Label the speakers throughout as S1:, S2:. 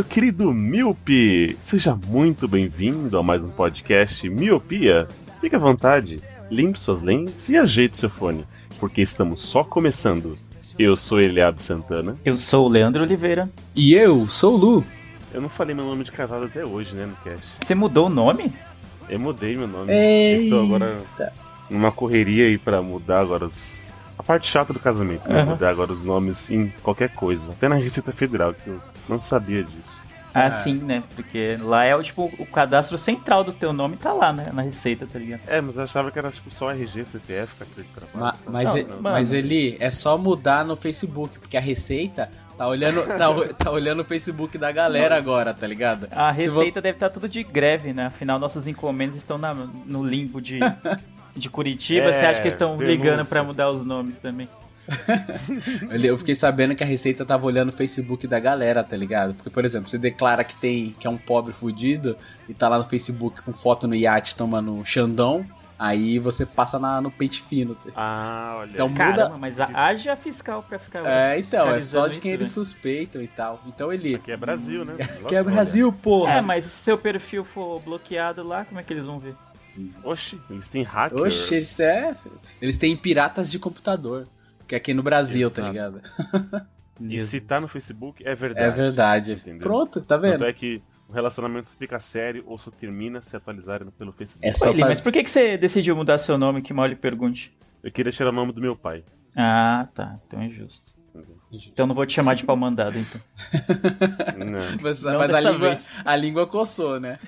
S1: Meu querido Miope! Seja muito bem-vindo a mais um podcast Miopia. Fique à vontade, limpe suas lentes e ajeite seu fone, porque estamos só começando. Eu sou Eliab Santana.
S2: Eu sou o Leandro Oliveira.
S3: E eu sou o Lu.
S1: Eu não falei meu nome de casado até hoje, né, no cast.
S2: Você mudou o nome?
S1: Eu mudei meu nome.
S3: Eita.
S1: Estou agora numa correria aí pra mudar agora os... a parte chata do casamento, né?
S2: Aham.
S1: Mudar agora os nomes em qualquer coisa. Até na Receita Federal, que eu não sabia disso.
S2: Ah,
S3: Ah.
S2: sim, né? Porque lá é o tipo o cadastro central do teu nome tá lá, né? Na receita, tá ligado?
S1: É, mas eu achava que era tipo só RG, CPF, carteira de trabalho.
S3: Ma- mas,
S2: Não,
S3: mas ele é só mudar no Facebook, porque a Receita tá olhando, tá, o- tá olhando o Facebook da galera agora, tá ligado?
S2: A receita deve estar tudo de greve, né? Afinal, nossas encomendas estão na- no limbo de, de Curitiba.
S1: É,
S2: Você acha que eles estão
S1: denúncia.
S2: ligando pra mudar os nomes também?
S3: Eu fiquei sabendo que a Receita tava olhando o Facebook da galera, tá ligado? Porque, por exemplo, você declara que tem que é um pobre fudido e tá lá no Facebook com foto no iate tomando um Xandão, aí você passa na- no pente fino. tá?
S1: Ah, olha.
S3: Então. Muda-
S2: Caramba, mas a- haja fiscal pra ficar
S3: É, então, é só de quem
S2: isso,
S3: eles
S2: né?
S3: suspeitam e tal. Então ele.
S1: Aqui é Brasil, né?
S3: Que é Brasil, porra!
S2: É, mas se seu perfil for bloqueado lá, como é que eles vão ver?
S1: Oxi, eles têm hacker.
S3: Oxe, eles, é, eles têm piratas de computador. Que é aqui no Brasil, tá
S1: Exato.
S3: ligado?
S1: E se tá no Facebook, é verdade.
S3: É verdade.
S1: Entendeu?
S3: Pronto, tá
S1: Tanto
S3: vendo?
S1: é que o relacionamento fica sério ou só termina se atualizarem pelo Facebook.
S3: É só
S2: Eli, mas
S3: faz...
S2: por que, que você decidiu mudar seu nome? Que mal lhe pergunte.
S1: Eu queria tirar o nome do meu pai.
S2: Ah, tá. Então é justo. Então não vou te chamar de pau mandado, então.
S1: Não.
S3: Mas,
S2: Não
S3: mas a, língua,
S2: vez.
S3: a língua coçou, né?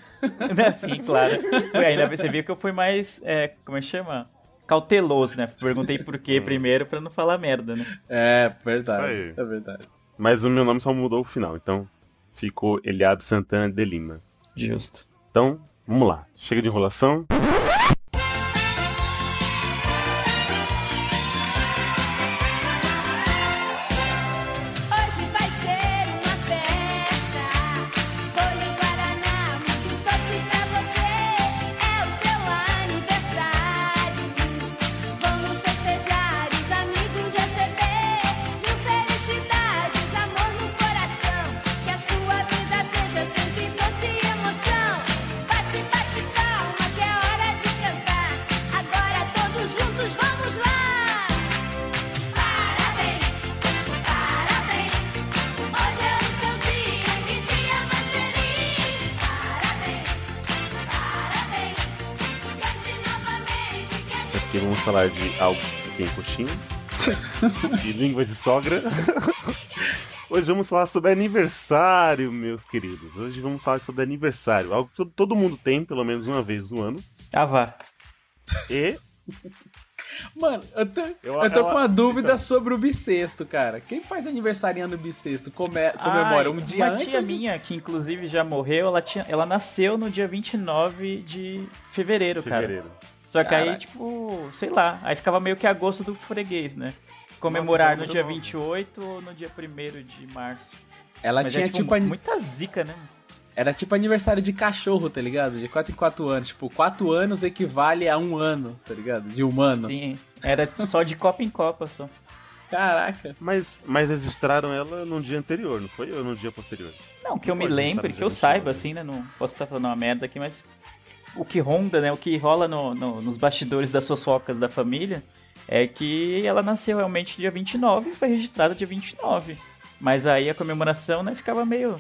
S2: Sim, claro. Foi, ainda percebi que eu fui mais. É, como é que chama? Cauteloso, né? Perguntei por quê primeiro pra não falar merda, né?
S3: É, verdade.
S1: Isso
S3: É verdade.
S1: Mas o meu nome só mudou o final, então ficou Eliab Santana de Lima.
S2: Justo.
S1: Então, vamos lá. Chega de enrolação. Aqui vamos falar de algo que tem coxinhas. e língua de sogra. Hoje vamos falar sobre aniversário, meus queridos. Hoje vamos falar sobre aniversário. Algo que todo- mundo tem, pelo menos uma vez no ano.
S2: Ah, vá.
S1: E
S3: Mano, eu tô,
S1: Eu-
S3: eu tô
S1: eu-
S3: com uma dúvida
S1: então.
S3: sobre o bissexto, cara. Quem faz aniversariando bissexto come, comemora
S2: Ai,
S3: um dia
S2: uma
S3: antes?
S2: tia minha, que inclusive já morreu, ela, tinha, ela nasceu no dia 29 de fevereiro, cara.
S1: fevereiro.
S2: Só que aí,
S3: Caraca.
S2: tipo, sei lá, aí ficava meio que a gosto do freguês, né? Comemorar
S1: Nossa,
S2: no dia
S1: mundo-
S2: 28 ou no dia 1 de março.
S3: Ela
S2: Mas
S3: tinha
S2: é,
S3: tipo,
S2: tipo, muita zica, né?
S3: Era tipo aniversário de cachorro, tá ligado? De 4 em 4 anos. Tipo, 4 anos equivale a um ano, tá ligado? De humano.
S2: Sim, era só de copa em copa só.
S3: Caraca.
S1: Mas, mas registraram ela no dia anterior, não foi? Ou no dia posterior?
S2: Não, que eu me lembre, que eu saiba,
S1: 29,
S2: assim, né? Não posso estar falando uma merda aqui, mas o que ronda, né? O que rola no, no- nos bastidores das fofocas da família é que ela nasceu realmente dia 29 e foi registrada dia 29. Mas aí a comemoração, né, ficava meio.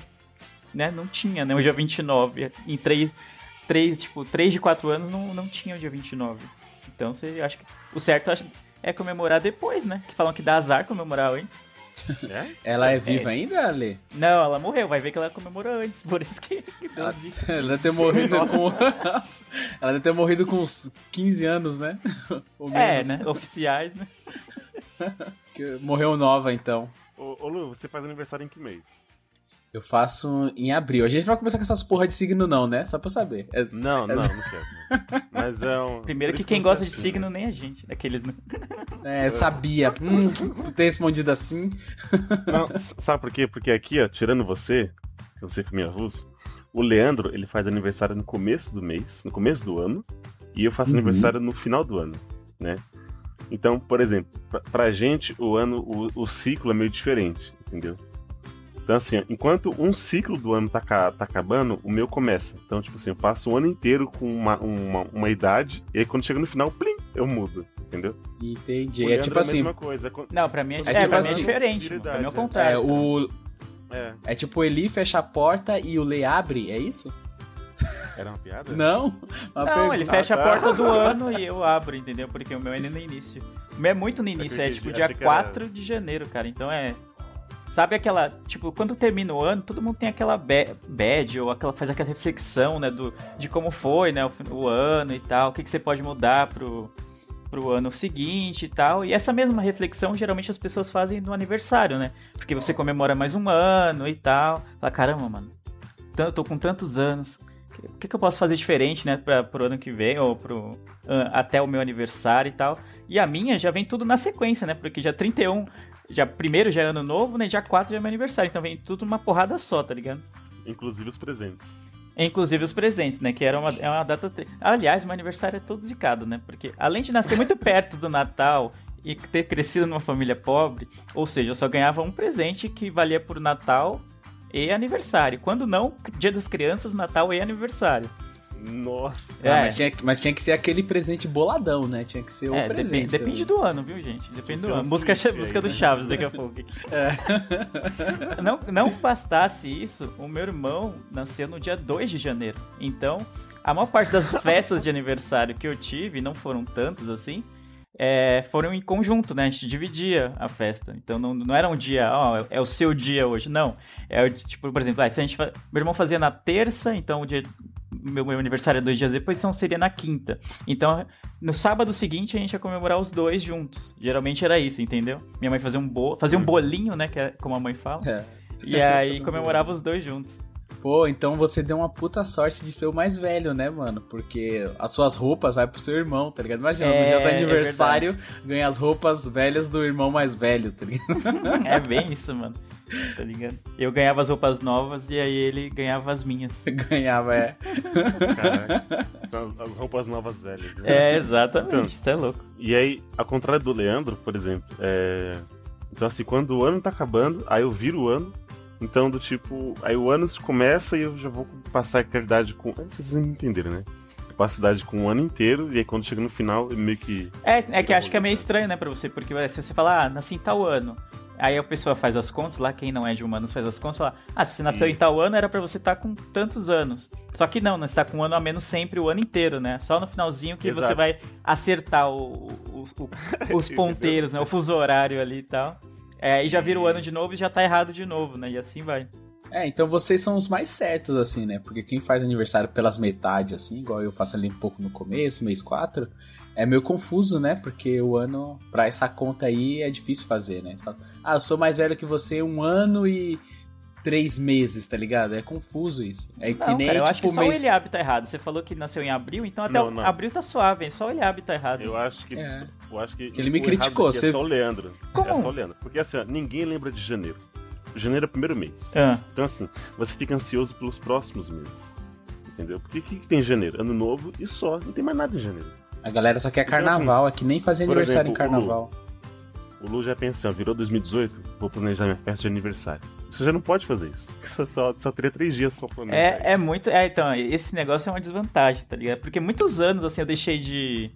S2: Né, não tinha, né? O dia 29. Em três, três, tipo, 3 de 4 anos não, não tinha o dia 29. Então você acha que. O certo é comemorar depois, né? Que falam que dá azar comemorar antes.
S1: É?
S3: Ela é viva ainda, Ale?
S2: Não, ela morreu, vai ver que ela comemorou antes, por isso que, que deu
S3: Ela, ela deve ter morrido com. Ela deve ter morrido com uns 15 anos, né? Ou
S2: É, né? Oficiais, né?
S3: Que Morreu nova, então.
S1: Ô, ô Lu, você faz aniversário em que mês?
S3: Eu faço em abril. A gente não vai começar com essas porra de signo, não, né? Só pra eu saber. É-
S1: Não, não,
S3: é-
S1: não quero. Mas é um.
S2: Primeiro que quem gosta
S1: é
S2: de
S1: assim,
S2: signo
S1: né?
S2: nem a gente. Aqueles, né?
S3: É, sabia. Hum, ter respondido assim.
S1: Não, sabe por quê? Porque aqui, ó, tirando você, que você foi minha russo, o Leandro, ele faz aniversário no começo do mês, no começo do ano, e eu faço
S3: Uhum.
S1: aniversário no final do ano, né? Então, por exemplo, pra, pra gente, o ano, o, o ciclo é meio diferente, entendeu? Então, assim, enquanto um ciclo do ano tá, tá acabando, o meu começa. Então, tipo assim, eu passo o ano inteiro com uma, uma, uma idade, e aí quando chega no final, plim, eu mudo, entendeu?
S3: Entendi.
S1: O
S3: É tipo
S1: a
S3: assim.
S1: mesma coisa. é
S2: Não, pra mim é,
S3: É
S2: é,
S3: tipo
S2: pra mim é
S3: assim,
S2: diferente. mano. Pra mim é o
S1: é.
S3: É,
S2: contrário.
S3: o.
S1: É,
S3: É tipo o Eli fecha a porta e o Lê abre, é isso?
S1: era uma piada?
S3: Não? Uma
S2: Não,
S3: pergunta.
S2: ele fecha
S1: Ah, tá.
S2: a porta do ano e eu abro, entendeu? Porque o meu é no início. O meu é muito no início, é tipo dia
S1: achei que era-
S2: 4 de janeiro, cara. Então é. Sabe aquela. Tipo, quando termina o ano, todo mundo tem aquela ba- bad, ou aquela, faz aquela reflexão, né? Do, de como foi, né? O, o ano e tal, o que, que você pode mudar pro, pro ano seguinte e tal. E essa mesma reflexão, geralmente as pessoas fazem no aniversário, né? Porque você comemora mais um ano e tal. Fala, caramba, mano, tô com tantos anos. O que, que eu posso fazer diferente, né, pra, pro ano que vem, ou pro, até o meu aniversário e tal. E a minha já vem tudo na sequência, né? Porque dia 31, já primeiro já é ano novo, né? Dia 4 já é meu aniversário. Então vem tudo numa porrada só, tá ligado?
S1: Inclusive os presentes.
S2: Inclusive os presentes, né? Que era uma, é uma data. tri- Aliás, meu aniversário é todo zicado, né? Porque além de nascer muito perto do Natal e ter crescido numa família pobre, ou seja, eu só ganhava um presente que valia por Natal e aniversário. Quando não, Dia das Crianças, Natal e aniversário.
S1: Nossa.
S3: Ah,
S2: É.
S3: mas, tinha, que- mas tinha que ser aquele presente boladão, né? Tinha que ser o
S2: É,
S3: presente.
S2: depende, depende do ano, viu, gente? Depende do
S1: um
S2: ano. Busca,
S1: aí,
S2: do
S1: né?
S2: Chaves daqui a pouco.
S3: É.
S2: Não, não bastasse isso, o meu irmão nasceu no dia 2 de janeiro. Então, a maior parte das festas de aniversário que eu tive, não foram tantas assim, é, foram em conjunto, né? A gente dividia a festa. Então não, não era um dia, ó, é o seu dia hoje. Não. É o, tipo, por exemplo, ah, se a gente meu irmão fazia na terça, então o dia. Meu, meu aniversário é dois dias depois, então seria na quinta. Então, no sábado seguinte, a gente ia comemorar os dois juntos. Geralmente era isso, entendeu? Minha mãe fazia um, bo fazia um bolinho, né? Que é como a mãe fala.
S3: É.
S2: E aí comemorava os dois juntos.
S3: Pô, então você deu uma puta sorte de ser o mais velho, né, mano? Porque as suas roupas vai pro seu irmão, tá ligado? Imagina, no
S2: É,
S3: dia do
S2: é
S3: aniversário, ganha as roupas velhas do irmão mais velho, tá ligado?
S2: É bem isso, mano. Tá ligado? Eu ganhava as roupas novas e aí ele ganhava as minhas.
S3: Ganhava, é.
S1: Caraca. São as, as roupas novas velhas. né?
S2: É, exatamente.
S1: Então.
S2: Isso é louco.
S1: E aí, ao contrário do Leandro, por exemplo, é... Então, assim, quando o ano tá acabando, aí eu viro o ano. Então, do tipo, aí o ano começa e eu já vou passar a idade com. Vocês entenderam, né? Eu passo a idade com o ano inteiro, e aí quando chega no final, eu meio que.
S2: É, é que acho que é meio estranho, né, pra você, porque se você falar, ah, nasci em tal ano. Aí a pessoa faz as contas lá, quem não é de humanos faz as contas, fala, ah, se você nasceu em
S1: Isso.
S2: tal ano era pra você estar com tantos anos. Só que não, né, você tá com um ano a menos sempre o ano inteiro, né? Só no finalzinho que você
S1: Exato.
S2: vai acertar o- o- o- os ponteiros, né? O fuso horário ali e tal. É, e já vira o ano de novo e já tá errado de novo, né? E assim vai.
S3: É, então vocês são os mais certos, assim, né? Porque quem faz aniversário pelas metades, assim, igual eu faço ali um pouco no começo, mês 4, é meio confuso, né? Porque o ano, pra essa conta aí, é difícil fazer, né? Você fala, ah, eu sou mais velho que você um ano e três meses, tá ligado? É confuso isso. É que
S2: Não,
S3: nem,
S2: cara, eu
S3: tipo,
S2: acho que só
S3: mês...
S2: o Eliabe tá errado. Você falou que nasceu em abril, então até
S1: Não,
S2: o
S1: não.
S2: abril tá suave, hein? Só o Eliabe tá errado.
S1: Eu acho que.
S3: É.
S1: Eu acho que.
S3: Que ele me criticou,
S1: aqui
S3: você-
S1: É só o Leandro.
S2: Como?
S1: É só o Leandro. Porque assim, ó, ninguém lembra de janeiro. Janeiro é o primeiro mês.
S2: Ah,
S1: Então, assim, você fica ansioso pelos próximos meses. Entendeu? Porque o que, que tem em janeiro? Ano novo e só. Não tem mais nada em janeiro.
S3: A galera só quer
S1: Então, assim,
S3: carnaval, é que nem fazer aniversário em
S1: exemplo, Lu.
S3: carnaval.
S1: O Lu já pensa, ó, virou 2018, vou planejar minha festa de aniversário. Você já não pode fazer isso. Só, só, só teria três dias só planejar.
S2: é, é muito. É, então, esse negócio é uma desvantagem, tá ligado? Porque muitos anos, assim, eu deixei de.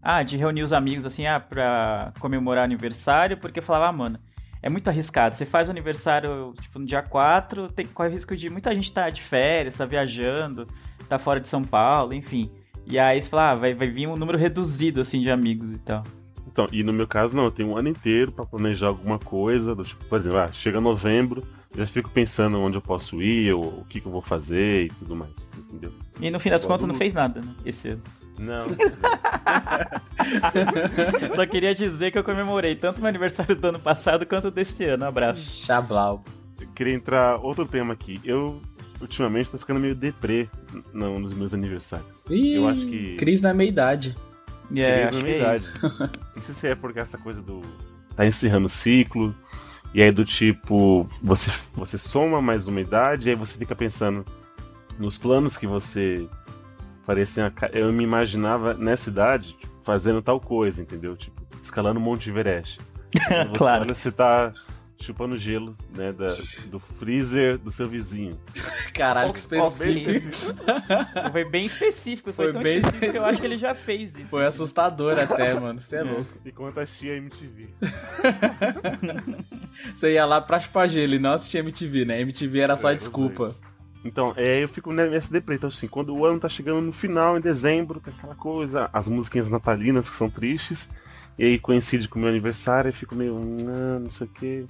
S2: Ah, de reunir os amigos, assim, ah, pra comemorar aniversário, porque eu falava, ah, mano, é muito arriscado. Você faz o aniversário, tipo, no dia 4, tem, corre o risco de muita gente tá de férias, tá viajando, tá fora de São Paulo, enfim. E aí você fala, ah, vai, vai vir um número reduzido, assim, de amigos e tal.
S1: Então, e no meu caso, não, eu tenho um ano inteiro pra planejar alguma coisa. Do tipo, por exemplo, ah, chega novembro, eu já fico pensando onde eu posso ir, ou, o que, que eu vou fazer e tudo mais. Entendeu?
S2: E no fim das contas não fez nada, né? Esse ano.
S1: Não.
S2: Só queria dizer que eu comemorei tanto meu aniversário do ano passado quanto o deste ano. Um abraço.
S3: Chablau.
S1: eu queria entrar outro tema aqui. Eu, ultimamente, tô ficando meio deprê não, nos meus aniversários.
S3: Ih,
S1: Eu acho que.
S3: Cris na meia-idade.
S2: É, acho é isso.
S1: Não sei se é porque essa coisa do. tá encerrando o ciclo. E aí do tipo, você, você soma mais uma idade, e aí você fica pensando nos planos que você faria a ca- eu me imaginava nessa idade tipo, fazendo tal coisa, entendeu? Tipo, escalando o Monte Everest. Você
S2: Claro.
S1: olha, você tá chupando gelo, né, da- do freezer do seu vizinho.
S3: Caralho, que específico.
S2: Foi bem específico. Foi,
S3: Foi
S2: tão
S3: bem
S2: específico que eu acho que ele já fez isso.
S3: Foi assustador até, mano. Você é louco.
S1: Enquanto assistia MTV.
S3: Você ia lá pra chupar gelo e não assistia MTV, né? MTV era só
S1: É,
S3: desculpa.
S1: Então, é, eu fico nessa deprê. Então, assim, quando o ano tá chegando no final, em dezembro, tem aquela coisa, as musiquinhas natalinas que são tristes, e aí coincide com o meu aniversário, eu fico meio, não, não sei o quê.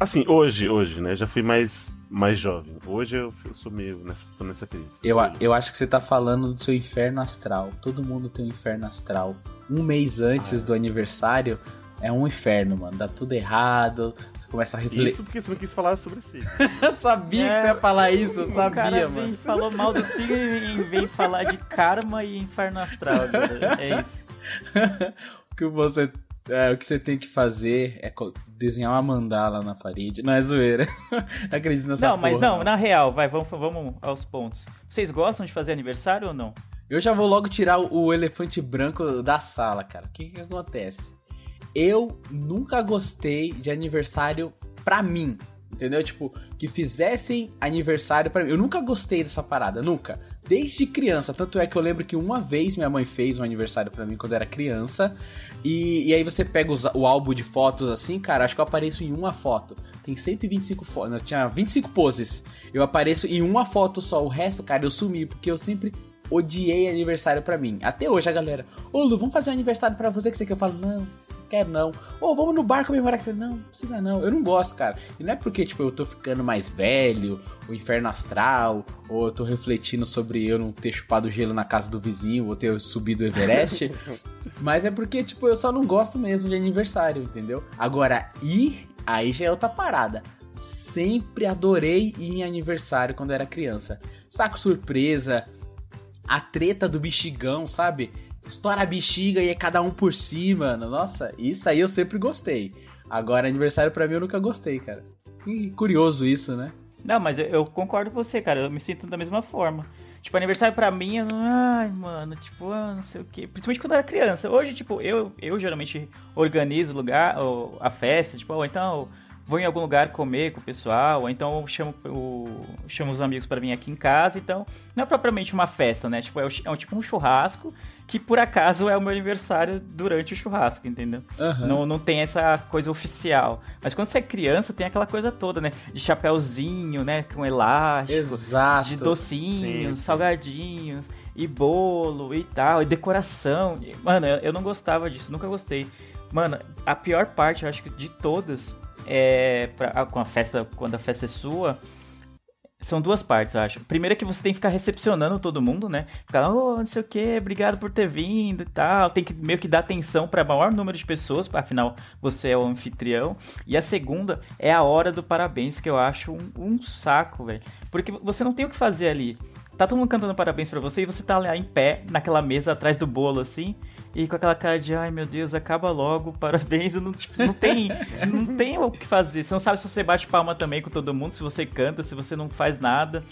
S1: Assim, hoje, hoje, né? Já fui mais, mais jovem. Hoje eu, eu sou meio nessa, tô nessa crise.
S3: Eu, eu acho que você tá falando do seu inferno astral. Todo mundo tem um inferno astral. Um mês antes
S1: Ah.
S3: do aniversário é um inferno, mano. Dá tudo errado. Você começa a refletir.
S1: Isso porque você não quis falar sobre si.
S3: Eu sabia que você ia falar isso, eu
S2: O cara
S3: sabia,
S2: vem,
S3: mano.
S2: falou mal do signo e vem falar de karma e inferno astral. É isso.
S3: o que você. É, o que você tem que fazer é desenhar uma mandala na parede. Não é zoeira. Não acredito nessa
S2: Não, mas
S3: porra,
S2: não,
S3: mano.
S2: na real, vai, vamos, vamos aos pontos. Vocês gostam de fazer aniversário ou não?
S3: Eu já vou logo tirar o o elefante branco da sala, cara. O que que acontece? Eu nunca gostei de aniversário pra mim. Entendeu? Tipo, que fizessem aniversário pra mim. Eu nunca gostei dessa parada, nunca. Desde criança. Tanto é que eu lembro que uma vez minha mãe fez um aniversário pra mim quando eu era criança. E, e aí você pega os- o álbum de fotos assim, cara. Acho que eu apareço em uma foto. Tem 125 fotos. Tinha 25 poses. Eu apareço em uma foto só. O resto, cara, eu sumi. Porque eu sempre odiei aniversário pra mim. Até hoje a galera, ô Lu, vamos fazer um aniversário pra você que você quer? Eu falo, não, não quero não. Ô, vamos no bar comemorar que você. Não, não precisa não. Eu não gosto, cara. E não é porque, tipo, eu tô ficando mais velho, o inferno astral, ou eu tô refletindo sobre eu não ter chupado gelo na casa do vizinho, ou ter subido o Everest. mas é porque, tipo, eu só não gosto mesmo de aniversário, entendeu? Agora, ir, aí já é outra parada. Sempre adorei ir em aniversário quando era criança. Saco surpresa, a treta do bexigão, sabe? Estoura a bexiga e é cada um por si, mano. Nossa, isso aí eu sempre gostei. Agora, aniversário pra mim eu nunca gostei, cara. E curioso isso, né?
S2: Não, mas eu, eu concordo com você, cara. Eu me sinto da mesma forma. Tipo, aniversário pra mim, eu. Ai, mano, tipo, ah, não sei o quê. Principalmente quando eu era criança. Hoje, tipo, eu, eu geralmente organizo o lugar, ou a festa, tipo, ou então vou em algum lugar comer com o pessoal, ou então eu chamo, o, chamo os amigos pra vir aqui em casa. Então, não é propriamente uma festa, né? Tipo, é, é um, tipo um churrasco que por acaso é o meu aniversário durante o churrasco, entendeu?
S3: Aham.
S2: Não, não tem essa coisa oficial. Mas quando você é criança, tem aquela coisa toda, né? De chapéuzinho, né? Com elástico.
S3: Exato.
S2: De docinhos,
S1: Sim,
S2: salgadinhos, e bolo e tal, e decoração. Mano, eu, eu não gostava disso, nunca gostei. Mano, a pior parte, eu acho que de todas, é pra- com a festa, quando a festa é sua, são duas partes, eu acho. Primeiro é que você tem que ficar recepcionando todo mundo, né? Ficar, oh, não sei o que, obrigado por ter vindo e tal. Tem que meio que dar atenção para maior número de pessoas, afinal você é o anfitrião. E a segunda é a hora do parabéns, que eu acho um, um saco, velho. Porque você não tem o que fazer ali. Tá todo mundo cantando parabéns pra você e você tá lá em pé, naquela mesa atrás do bolo, assim, e com aquela cara de, ai meu Deus, acaba logo, parabéns. Não, tipo, não tem não tem o que fazer. Você não sabe se você bate palma também com todo mundo, se você canta, se você não faz nada.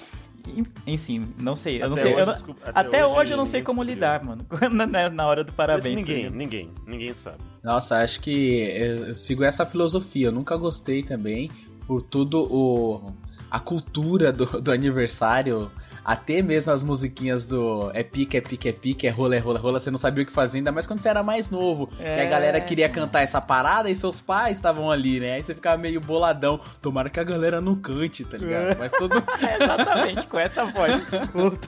S2: Enfim, não sei. Eu não
S1: Até
S2: sei.
S1: hoje,
S2: eu não-
S1: desculpa,
S2: até
S1: até
S2: hoje,
S1: hoje
S2: eu não sei como
S1: descobriu.
S2: lidar, mano. na, na hora do parabéns.
S1: ninguém, ninguém, ninguém sabe.
S3: Nossa, acho que eu eu sigo essa filosofia. Eu nunca gostei também por tudo o a cultura do, do aniversário. Até mesmo as musiquinhas do é pique, é pique, é pique, é rola, é rola, é rola, você não sabia o que fazer, ainda mais quando você era mais novo. Que a
S2: É.
S3: galera queria cantar essa parada e seus pais estavam ali, né? Aí você ficava meio boladão. Tomara que a galera não cante, tá ligado? Mas todo.
S2: É, exatamente, com essa voz.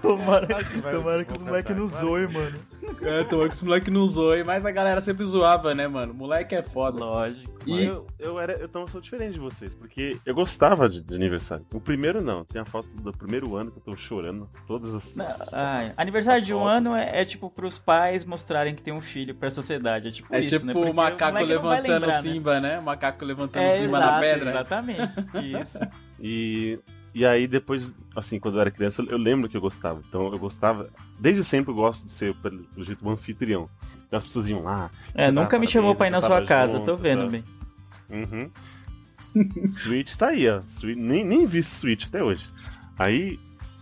S2: Tomara, tomara que os moleques não zoem, mano.
S3: É, tomara que os moleques não zoem, mas a galera sempre zoava, né, mano? Moleque é foda.
S2: Lógico.
S3: E
S1: Eu, eu era, eu sou diferente de vocês, porque eu gostava de, de aniversário. O primeiro não, tem a foto do primeiro ano que eu tô chorando. Todas as.
S2: Não,
S1: as-
S2: ai,
S1: as-
S2: aniversário
S1: as
S2: de um
S1: fotos.
S2: ano é, é tipo pros pais mostrarem que tem um filho pra sociedade. É tipo
S3: é
S2: isso,
S3: tipo
S2: né?
S3: o macaco
S2: moleque
S3: levantando
S2: lembrar, né?
S3: Simba, né? O macaco levantando
S2: É,
S3: Simba na
S2: exato,
S3: pedra.
S2: Exatamente. Isso.
S1: E, e aí depois, assim, quando eu era criança, eu lembro que eu gostava. Então eu gostava. Desde sempre eu gosto de ser, pelo, pelo jeito, um anfitrião. Então as pessoas iam lá.
S2: É, nunca me chamou pra ir na sua casa,
S1: tava
S2: tô
S1: junto,
S2: vendo
S1: tá?
S2: bem.
S1: Uhum. Switch tá aí, ó. Switch, nem, nem vi Switch até hoje. Aí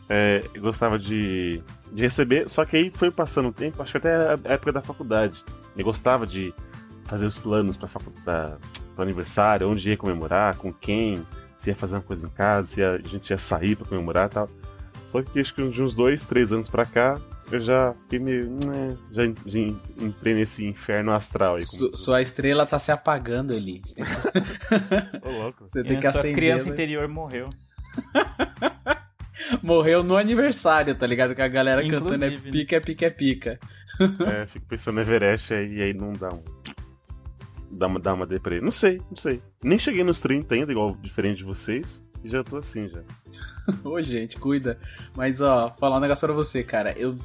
S1: é, eu gostava de, de receber, só que aí foi passando o tempo, acho que até a época da faculdade. Eu gostava de fazer os planos pra faculdade, pro aniversário, onde ia comemorar, com quem, se ia fazer uma coisa em casa, se a gente ia sair pra comemorar e tal. Só que acho que de uns dois, três anos pra cá, eu já fiquei meio. né, já, já entrei nesse inferno astral aí.
S3: Su- sua estrela tá se apagando ali. Você tem que,
S1: Ô, louco.
S3: você tem
S2: a
S3: que acender.
S2: criança
S3: né?
S2: interior morreu.
S3: Morreu no aniversário, tá ligado? Que a galera cantando é
S2: Inclusive, né?
S3: pica, é pica, é pica.
S1: É, fico pensando no Everest aí, e aí não dá um. Dá uma, dá uma deprê. Não sei, não sei. Nem cheguei nos 30 ainda, igual diferente de vocês. E já tô assim já.
S3: Ô, gente, cuida. Mas, ó, falar um negócio pra você, cara. Eu.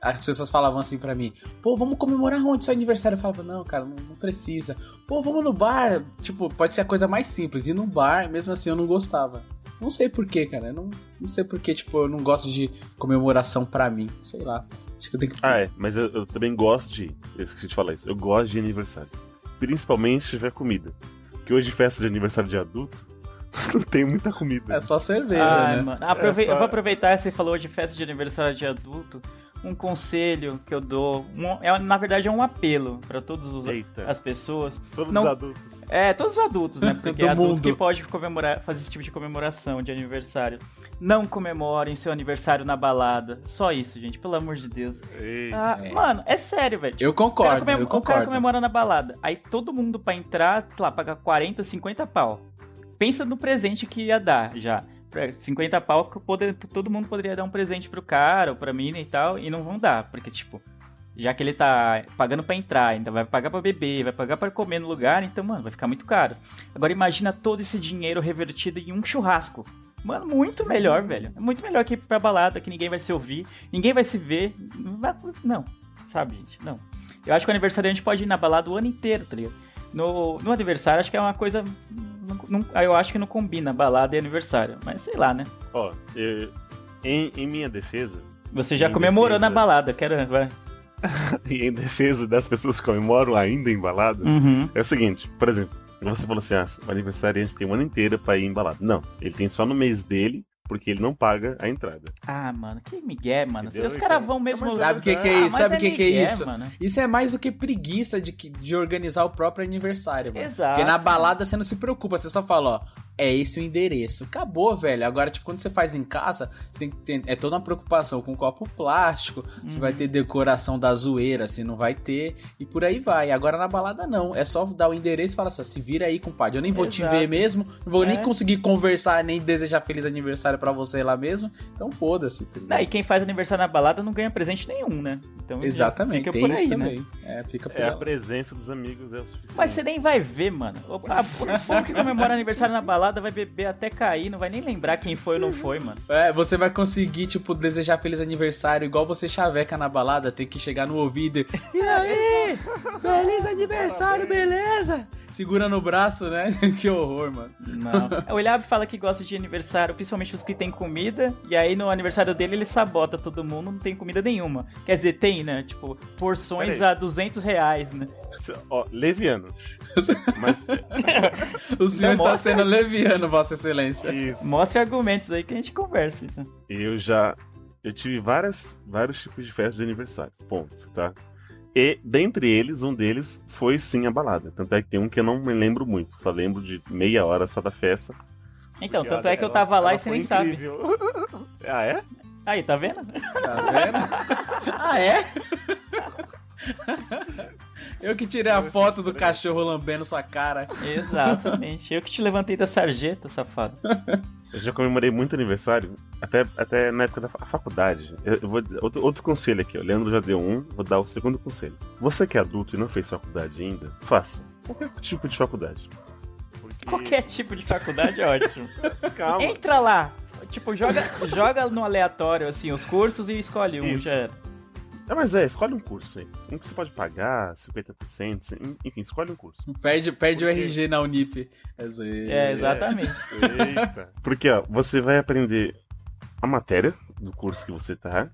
S3: As pessoas falavam assim pra mim, pô, vamos comemorar onde seu aniversário? Eu falava, não, cara, não, não precisa. Pô, vamos no bar. Tipo, pode ser a coisa mais simples. Ir no bar, mesmo assim, eu não gostava. Não sei porquê, cara. Eu Não, não sei porquê, tipo, eu não gosto de comemoração pra mim. Sei lá. Acho que eu tenho que.
S1: Ah, é, mas eu, eu também gosto de. Eu esqueci de falar isso. Eu gosto de aniversário. Principalmente se tiver comida. Porque hoje, festa de aniversário de adulto, não tem muita comida.
S3: É só cerveja,
S2: Ai,
S3: né?
S2: mano. Aprove-
S1: É só-
S2: Eu vou aproveitar que você falou de festa de aniversário de adulto. Um conselho que eu dou, um- é, na verdade é um apelo pra todas os-
S1: Eita.
S2: as pessoas.
S1: Todos
S2: não-
S1: os adultos.
S2: É, todos os adultos, né? Porque é adulto
S3: mundo.
S2: que pode comemorar, fazer esse tipo de comemoração de aniversário. Não comemorem seu aniversário na balada. Só isso, gente, pelo amor de Deus.
S1: Eita.
S2: Ah,
S3: É.
S2: Mano, é sério, velho.
S3: Eu concordo,
S2: comem-
S3: eu
S2: o cara
S3: concordo.
S2: comemora na balada. Aí todo mundo pra entrar, sei lá, paga 40, 50 pau. Pensa no presente que ia dar já. Pra 50 pau, que poder- todo mundo poderia dar um presente pro cara ou pra mina e tal, e não vão dar. Porque, tipo, já que ele tá pagando pra entrar, ainda vai pagar pra beber, vai pagar pra comer no lugar, então, mano, vai ficar muito caro. Agora imagina todo esse dinheiro revertido em um churrasco. Mano, muito melhor, velho. É muito melhor que ir pra balada, que ninguém vai se ouvir, ninguém vai se ver. Não, sabe, gente? Não. Eu acho que o aniversariante pode ir na balada o ano inteiro, tá ligado? No, no aniversário, acho que é uma coisa. não- eu acho que não combina balada e aniversário. Mas sei lá, né?
S1: Ó, eu- em, em minha defesa,
S2: Você já
S1: Em
S2: comemorou na
S1: defesa-
S2: balada, quero. Vai.
S1: e em defesa das pessoas que comemoram ainda em balada,
S2: Uhum.
S1: é o seguinte, por exemplo, você falou assim, ah, o aniversariante tem um ano inteiro pra ir em balada. Não, ele tem só no mês dele, porque ele não paga a entrada.
S2: Ah, mano, que migué, mano.
S1: Entendeu?
S2: Os caras
S1: Então,
S2: vão mesmo.
S1: é uma
S3: Sabe o que, que
S2: Ah,
S3: é isso?
S2: mas
S3: Sabe o que, que é isso?
S2: Mano.
S3: Isso é mais do que preguiça de, que- de organizar o próprio aniversário, mano.
S2: Exato.
S3: Porque na balada você não se preocupa, você só fala, ó, é esse o endereço. Acabou, velho. Agora, tipo, quando você faz em casa, você tem que ter. É toda uma preocupação com copo plástico, se vai ter decoração da zoeira, se não vai ter, e por aí vai. Agora na balada não. É só dar o endereço e falar assim, ó, se vira aí, compadre. Eu nem vou te
S2: Exato.
S3: ver mesmo, não vou nem
S2: É.
S3: conseguir conversar, nem desejar feliz aniversário pra você lá mesmo. Então foda-se. tá?
S2: Ah, e quem faz aniversário na balada não ganha presente nenhum, né? Então
S3: Exatamente,
S2: fica
S3: tem
S2: por
S3: isso
S2: aí, né?
S3: também. É, fica por
S1: É, a presença dos amigos é o suficiente.
S2: Mas você nem vai ver, mano. O, a, o povo que comemora aniversário na balada vai beber até cair, não vai nem lembrar quem foi ou não foi, mano.
S3: É, você vai conseguir, tipo, desejar feliz aniversário igual você chaveca na balada, tem que chegar no ouvido e. E aí? Feliz aniversário, beleza? Segura no braço, né? que horror, mano.
S2: Não. O Eliab fala que gosta de aniversário, principalmente os que tem comida, e aí no aniversário dele ele sabota todo mundo, não tem comida nenhuma. Quer dizer, tem, né? Tipo, porções a 200 reais, né?
S1: Ó, leviano. Mas
S3: O senhor está
S2: mostra.
S3: sendo leviano, Vossa Excelência.
S1: isso.
S2: Mostre argumentos aí que a gente conversa. Então.
S1: Eu já. Eu tive várias, vários tipos de festas de aniversário. Ponto, tá? E dentre eles, um deles foi sim a balada. Tanto é que tem um que eu não me lembro muito. Só lembro de meia hora só da festa.
S2: Então,
S1: Porque
S2: tanto é que eu
S1: ela-
S2: tava lá
S1: ela
S2: e você nem sabe.
S1: incrível. ah, é?
S2: Aí, tá vendo?
S3: Tá vendo? ah, é? Eu que tirei a foto do cachorro lambendo sua cara.
S2: Exatamente. Eu que te levantei da sarjeta, safado.
S1: Eu já comemorei muito aniversário, até, até na época da fa- faculdade. Eu, eu vou dizer, outro, outro conselho aqui, ó. O Leandro já deu um, vou dar o segundo conselho. Você que é adulto e não fez faculdade ainda, faça. Qualquer tipo de faculdade. Porque...
S2: Qualquer tipo de faculdade é ótimo.
S1: Calma.
S2: Entra lá. Tipo, joga, joga no aleatório, assim, os cursos e escolhe um,
S1: Isso.
S2: já era.
S1: É, mas é, escolhe um curso aí. Um que você pode pagar, 50%, cem- enfim, escolhe um curso.
S3: Perde, perde o? RG na Unip. É zoeira.
S2: É, exatamente.
S1: Eita. Porque, ó, você vai aprender a matéria do curso que você tá,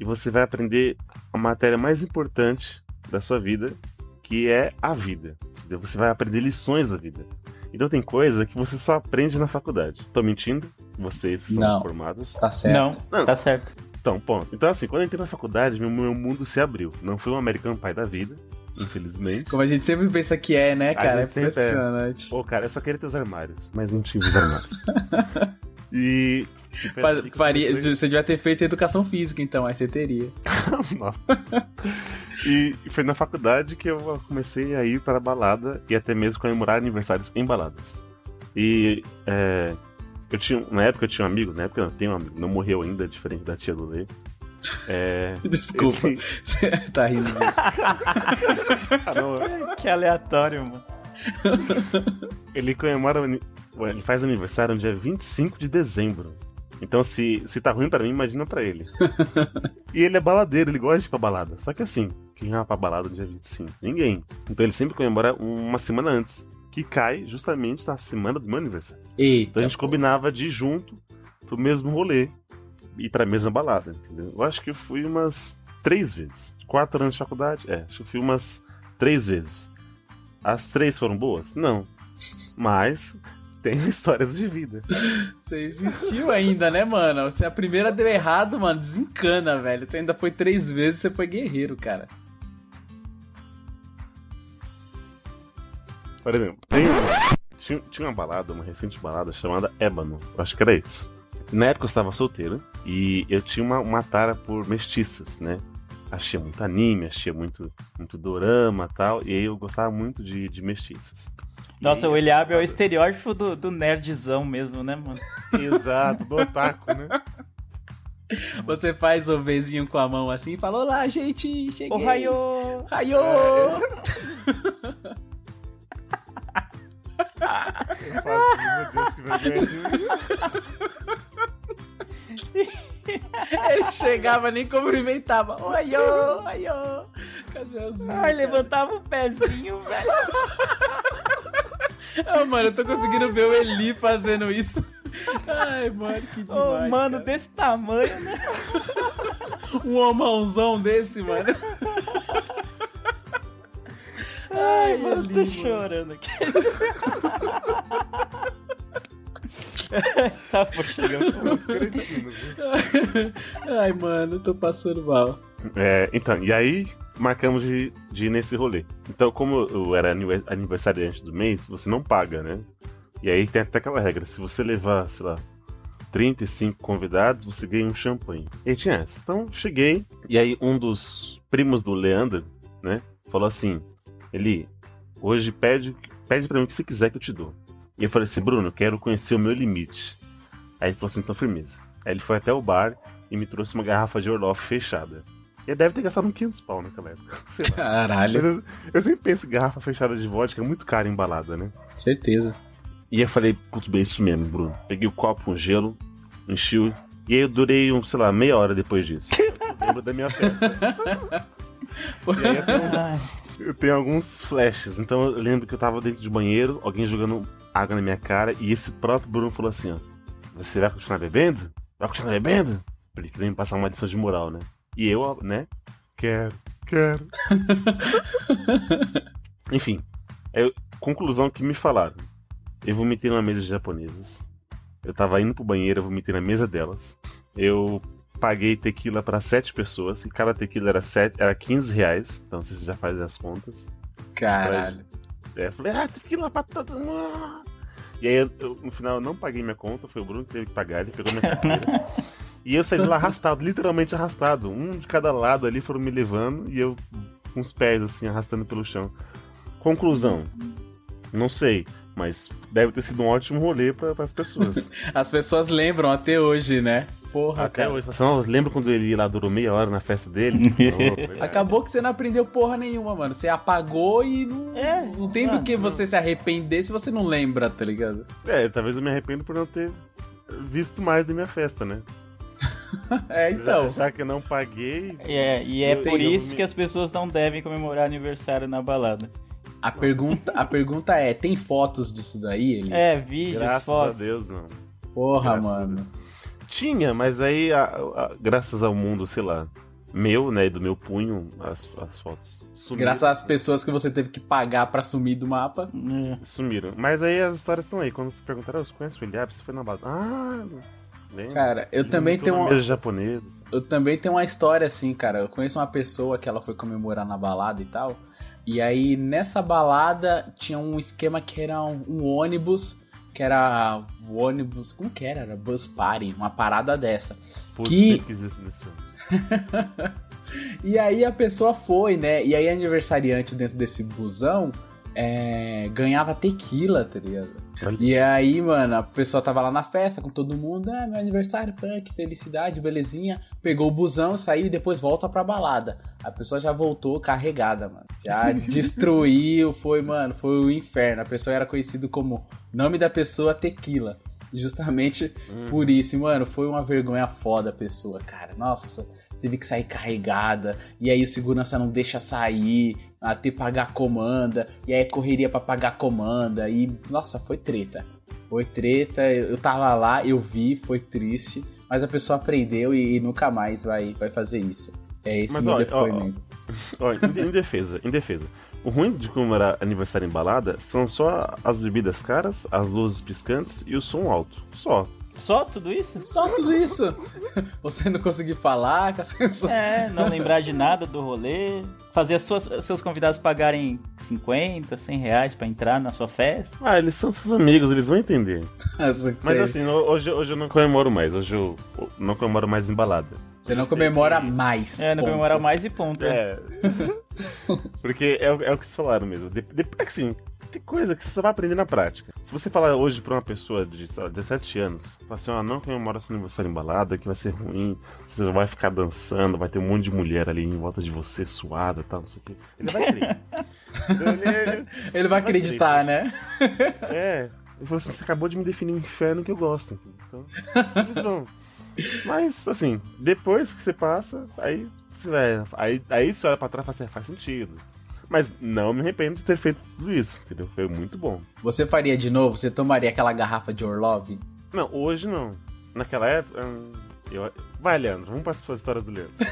S1: e você vai aprender a matéria mais importante da sua vida, que é a vida. entendeu? Você vai aprender lições da vida. Então tem coisa que você só aprende na faculdade. Tô mentindo? Vocês são
S3: Não.
S1: formados.
S3: Tá certo.
S2: Não,
S1: Não.
S2: tá certo.
S1: Então, ponto. Então, assim, quando eu entrei na faculdade, meu, meu mundo se abriu. Não fui um American Pie da vida, infelizmente.
S3: Como a gente sempre pensa que é, né, cara? É
S1: é.
S3: impressionante.
S1: Pô, cara, eu só queria ter os armários, mas não tive os armários. e.
S3: faria- você devia ter feito educação física, então, aí você teria.
S1: E, e foi na faculdade que eu comecei a ir para balada e até mesmo comemorar aniversários em baladas. E é, eu tinha, na época eu tinha um amigo, na época eu não tenho um amigo, não morreu ainda, diferente da tia do Lê. É,
S3: Desculpa.
S1: ele-
S3: tá rindo disso.
S2: Que aleatório, mano.
S1: ele comemora, ele faz aniversário no dia 25 de dezembro. Então, se, se tá ruim pra mim, imagina pra ele. e ele é baladeiro, ele gosta de ir pra balada. Só que assim, quem vai pra balada no dia 25? Ninguém. Então ele sempre comemora uma semana antes. Que cai justamente na semana do meu aniversário. Então
S3: Eita.
S1: a gente combinava de ir junto pro mesmo rolê. E pra mesma balada, entendeu? Eu acho que eu fui umas três vezes. Quatro anos de faculdade? É, acho que eu fui umas três vezes. As três foram boas? Não. Mas tem histórias de vida.
S3: Você existiu ainda, né, mano? Se a primeira deu errado, mano, desencana, velho. Você ainda foi três vezes, você foi guerreiro, cara.
S1: Por exemplo, tem uma- tinha, tinha uma balada, uma recente balada chamada Ébano. Eu acho que era isso. Na época eu estava solteiro e eu tinha uma, uma tara por mestiças, né? Achei muito anime, achei muito, muito dorama e tal. E aí eu gostava muito de, de mestiças.
S2: Nossa,
S1: E
S2: o Eliabe é o estereótipo do, do nerdzão mesmo, né, mano?
S1: Exato, do otaku, né?
S3: Você faz o Vzinho com a mão assim e fala: Olá, gente, cheguei.
S2: O Raio!
S3: Raio!
S1: Eu faço, meu Deus, que vergonha.
S3: Ele chegava, nem cumprimentava. Ô, Raio! Raio! Casalzinho.
S2: Ai, levantava o pezinho, velho.
S3: Ah, mano, eu tô conseguindo ver o Eli fazendo isso. Ai, mano, que demais.
S2: Ô, mano,
S3: cara.
S2: desse tamanho, né?
S3: Um homãozão desse, mano.
S2: Ai,
S3: Ai,
S2: mano,
S3: Eli,
S2: tô chorando aqui. tá, chegando.
S1: Os cretinos?
S3: Ai, mano, eu tô passando mal.
S1: É, então, e aí marcamos de, de ir nesse rolê. Então, como eu era anive- aniversariante do mês, você não paga, né? E aí tem até aquela regra: se você levar, sei lá, 35 convidados, você ganha um champanhe. E aí tinha essa. Então, cheguei, e aí um dos primos do Leandro, né, falou assim: Eli, hoje pede, pede pra mim o que você quiser que eu te dou. E eu falei assim: Bruno, eu quero conhecer o meu limite. Aí ele falou assim: então, firmeza. Aí ele foi até o bar e me trouxe uma garrafa de Orloff fechada. Ele deve ter gastado uns 500 pau naquela época. Sei lá.
S3: Caralho,
S1: Eu, eu sempre penso que garrafa fechada de vodka é muito cara embalada, né?
S3: certeza.
S1: E eu falei, putz, bem, isso mesmo, Bruno. Peguei o copo com gelo, enchi o... E aí eu durei, um, sei lá, meia hora depois disso. Eu lembro da minha festa. E aí eu tenho,
S2: Ai,
S1: eu tenho alguns flashes. Então eu lembro que eu tava dentro do banheiro, alguém jogando água na minha cara, e esse próprio Bruno falou assim, ó. Você vai continuar bebendo? Vai continuar bebendo? Ele queria me passar uma lição de moral, né? E eu, né? Quero, quero. Enfim, é, conclusão que me falaram. Eu vomitei numa mesa de japonesas. Eu tava indo pro banheiro, eu vomitei na mesa delas. Eu paguei tequila pra sete pessoas e cada tequila era, sete, era 15 reais. Então vocês já fazem as contas.
S3: Caralho.
S1: É, eu falei, ah, tequila pra todo mundo. E aí, eu- eu, no final, eu não paguei minha conta. Foi o Bruno que teve que pagar. Ele pegou minha carteira. e eu saí de lá arrastado, literalmente arrastado. Um de cada lado ali foram me levando. E eu com os pés assim, arrastando pelo chão. Conclusão. Não sei, mas deve ter sido um ótimo rolê para as pessoas.
S3: As pessoas lembram até hoje, né? Porra,
S1: Até
S3: cara.
S1: hoje. Assim, "Não, lembra quando ele lá durou meia hora na festa dele? Opa,
S3: Acabou que você não aprendeu porra nenhuma, mano. Você apagou e não,
S2: É,
S3: não tem do
S2: ah,
S3: que você se arrepender se você não lembra, tá ligado?
S1: É, talvez eu me arrependo por não ter visto mais da minha festa, né?
S3: É, então.
S1: Já, já que eu não paguei.
S2: É, e é
S1: Eu
S2: por
S1: tenho-
S2: isso que as pessoas não devem comemorar aniversário na balada.
S3: A pergunta, a pergunta é: tem fotos disso daí? Ele?
S2: É, vídeos,
S1: Graças
S2: fotos.
S1: a Deus, não.
S3: Porra,
S1: graças a
S3: mano.
S1: Tinha, mas aí, a- a- graças ao mundo, sei lá, meu, né, e do meu punho, as, as fotos sumiram.
S3: Graças às pessoas que você teve que pagar pra sumir do mapa.
S2: É.
S1: Sumiram. Mas aí as histórias estão aí. Quando perguntaram, "Ah, você conhece o Eliab? Você foi na balada? Ah, lembro.
S3: Cara, eu também tenho uma.
S1: mesa japonesa.
S3: Eu também tenho uma história assim, cara. Eu conheço uma pessoa que ela foi comemorar na balada e tal. E aí, nessa balada, tinha um esquema que era um, um ônibus, que era o ônibus. Como que era? Era bus party, uma parada dessa. Que-. E aí a pessoa foi, né? E aí, aniversariante dentro desse busão é, ganhava tequila, tá ligado? E aí, mano, a pessoa tava lá na festa com todo mundo, ah, meu aniversário, que felicidade, belezinha. Pegou o busão, saiu e depois volta pra balada. A pessoa já voltou carregada, mano. Já destruiu, foi, mano, foi o inferno. A pessoa era conhecido como nome da pessoa Tequila. Justamente por isso, E, mano, foi uma vergonha foda a pessoa, cara. Nossa, teve que sair carregada. E aí o segurança não deixa sair, até pagar comanda. E aí correria pra pagar comanda. E, nossa, foi treta. Foi treta, eu tava lá, eu vi, foi triste. Mas a pessoa aprendeu e, e nunca mais vai, vai fazer isso. É esse
S1: Mas
S3: meu
S1: ó, ó,
S3: depoimento.
S1: Ó, em, em defesa, em defesa. O ruim de comemorar aniversário em balada são só as bebidas caras, as luzes piscantes e o som alto. Só.
S2: Só tudo isso?
S3: Só tudo isso. Você não conseguir falar com as pessoas.
S2: É, não lembrar de nada do rolê. Fazer as suas, seus convidados pagarem 50, 100 reais pra entrar na sua festa.
S1: Ah, eles são seus amigos, eles vão entender. Mas assim, ho- hoje, hoje eu não comemoro mais. Hoje eu não comemoro mais em balada.
S3: Você não comemora
S1: que-
S3: mais.
S2: É, não
S3: ponto.
S2: comemorar mais e ponto. É.
S1: É. Porque é, o- é o que vocês falaram mesmo. De, de, é que assim, tem coisa que você só vai aprender na prática. Se você falar hoje pra uma pessoa de sei lá, 17 anos, fala assim, ó, não comemora seu aniversário em balada, que vai ser ruim, você vai ficar dançando, vai ter um monte de mulher ali em volta de você, suada e tal, não sei o quê. Ele vai crer. Ele-
S3: Ele vai acreditar, né?
S1: é. Ele falou assim, você acabou de me definir um inferno que eu gosto. Então, eles vão. Mas, assim, depois que você passa, aí você vai. Aí, aí você olha pra trás e fala assim, "Ah, faz sentido. Mas não me arrependo de ter feito tudo isso, entendeu? Foi muito bom.
S3: Você faria de novo? Você tomaria aquela garrafa de Orlov?
S1: Não, hoje não. Naquela época. hum, eu... Vai, Leandro, vamos para as suas histórias do Leandro.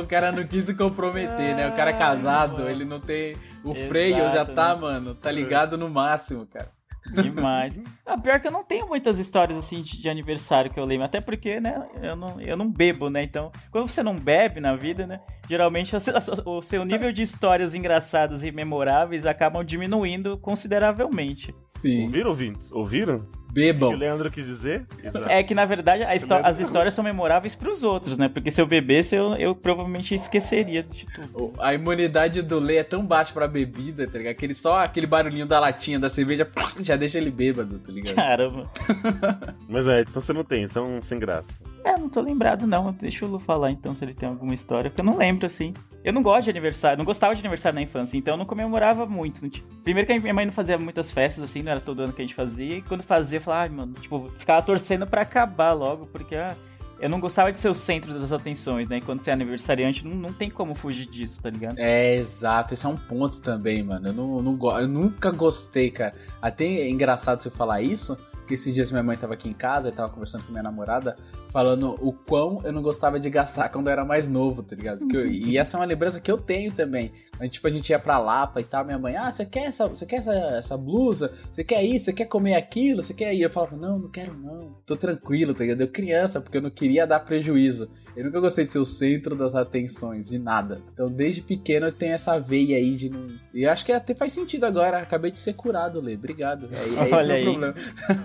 S3: O cara não quis se comprometer, né? O cara é casado, ele não tem. O
S2: Exato,
S3: freio já tá,
S2: né?
S3: mano, tá ligado no máximo, cara.
S2: Demais. Ah, pior que eu não tenho muitas histórias assim de, de aniversário que eu lembro. Até porque, né, eu não, eu não bebo, né? Então, quando você não bebe na vida, né? Geralmente a- a- o seu nível de histórias engraçadas e memoráveis acabam diminuindo consideravelmente.
S3: Sim.
S1: Ouviram, ouvintes? Ouviram? O que o
S3: Bebam.
S1: Leandro quis dizer? Exato.
S2: É que, na verdade, a histó- as histórias são memoráveis pros outros, né? Porque se eu bebesse, eu, eu provavelmente esqueceria de tudo.
S3: A imunidade do Lê é tão baixa pra bebida, tá ligado? Aquele, só aquele barulhinho da latinha da cerveja já deixa ele bêbado, tá ligado?
S2: Caramba.
S1: Mas é, então você não tem, são sem graça.
S2: É, não tô lembrado não. Deixa o Lu falar então se ele tem alguma história, porque eu não lembro assim. Eu não gosto de aniversário, não gostava de aniversário na infância, então eu não comemorava muito. Primeiro que a minha mãe não fazia muitas festas assim, não era todo ano que a gente fazia, e quando fazia, eu falava, ai, mano, tipo, ficava torcendo pra acabar logo, porque ah, eu não gostava de ser o centro das atenções, né? E quando você é aniversariante, não, não tem como fugir disso, tá ligado?
S3: É, exato. Esse é um ponto também, mano. Eu, não, não eu nunca gostei, cara. Até é engraçado você falar isso, porque esses dias minha mãe tava aqui em casa e tava conversando com minha namorada, falando o quão eu não gostava de gastar quando eu era mais novo, tá ligado? Eu- e essa é uma lembrança que eu tenho também. Tipo, a gente ia pra Lapa e tal, minha mãe, ah, você quer essa, você quer essa, essa blusa? Você quer isso? Você quer comer aquilo? Você quer ir? Eu falava, não, não quero não. Tô tranquilo, tá ligado? Eu criança, porque eu não queria dar prejuízo. Eu nunca gostei de ser o centro das atenções, de nada. Então, desde pequeno eu tenho essa veia aí de não. E acho que até faz sentido agora. Acabei de ser curado, Lê. Obrigado. É, é esse
S2: Olha
S3: o problema.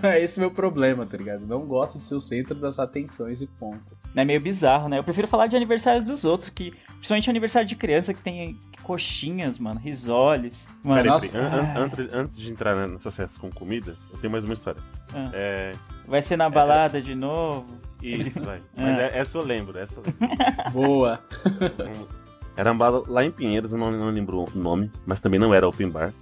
S3: é esse meu problema, tá ligado? Não gosto de ser o centro das atenções e ponto.
S2: É meio bizarro, né? Eu prefiro falar de aniversários dos outros, que principalmente aniversário de criança que tem coxinhas, mano, risoles. Mano,
S1: Peraí,
S3: nossa.
S1: an- an- antes, de entrar né, nessas festas com comida, eu tenho mais uma história.
S2: Ah.
S1: É.
S2: vai ser na balada de novo.
S1: Isso, vai. Mas é- essa eu lembro, essa eu lembro.
S3: Boa.
S1: Era uma bala lá em Pinheiros, eu não, não lembro o nome, mas também não era open bar.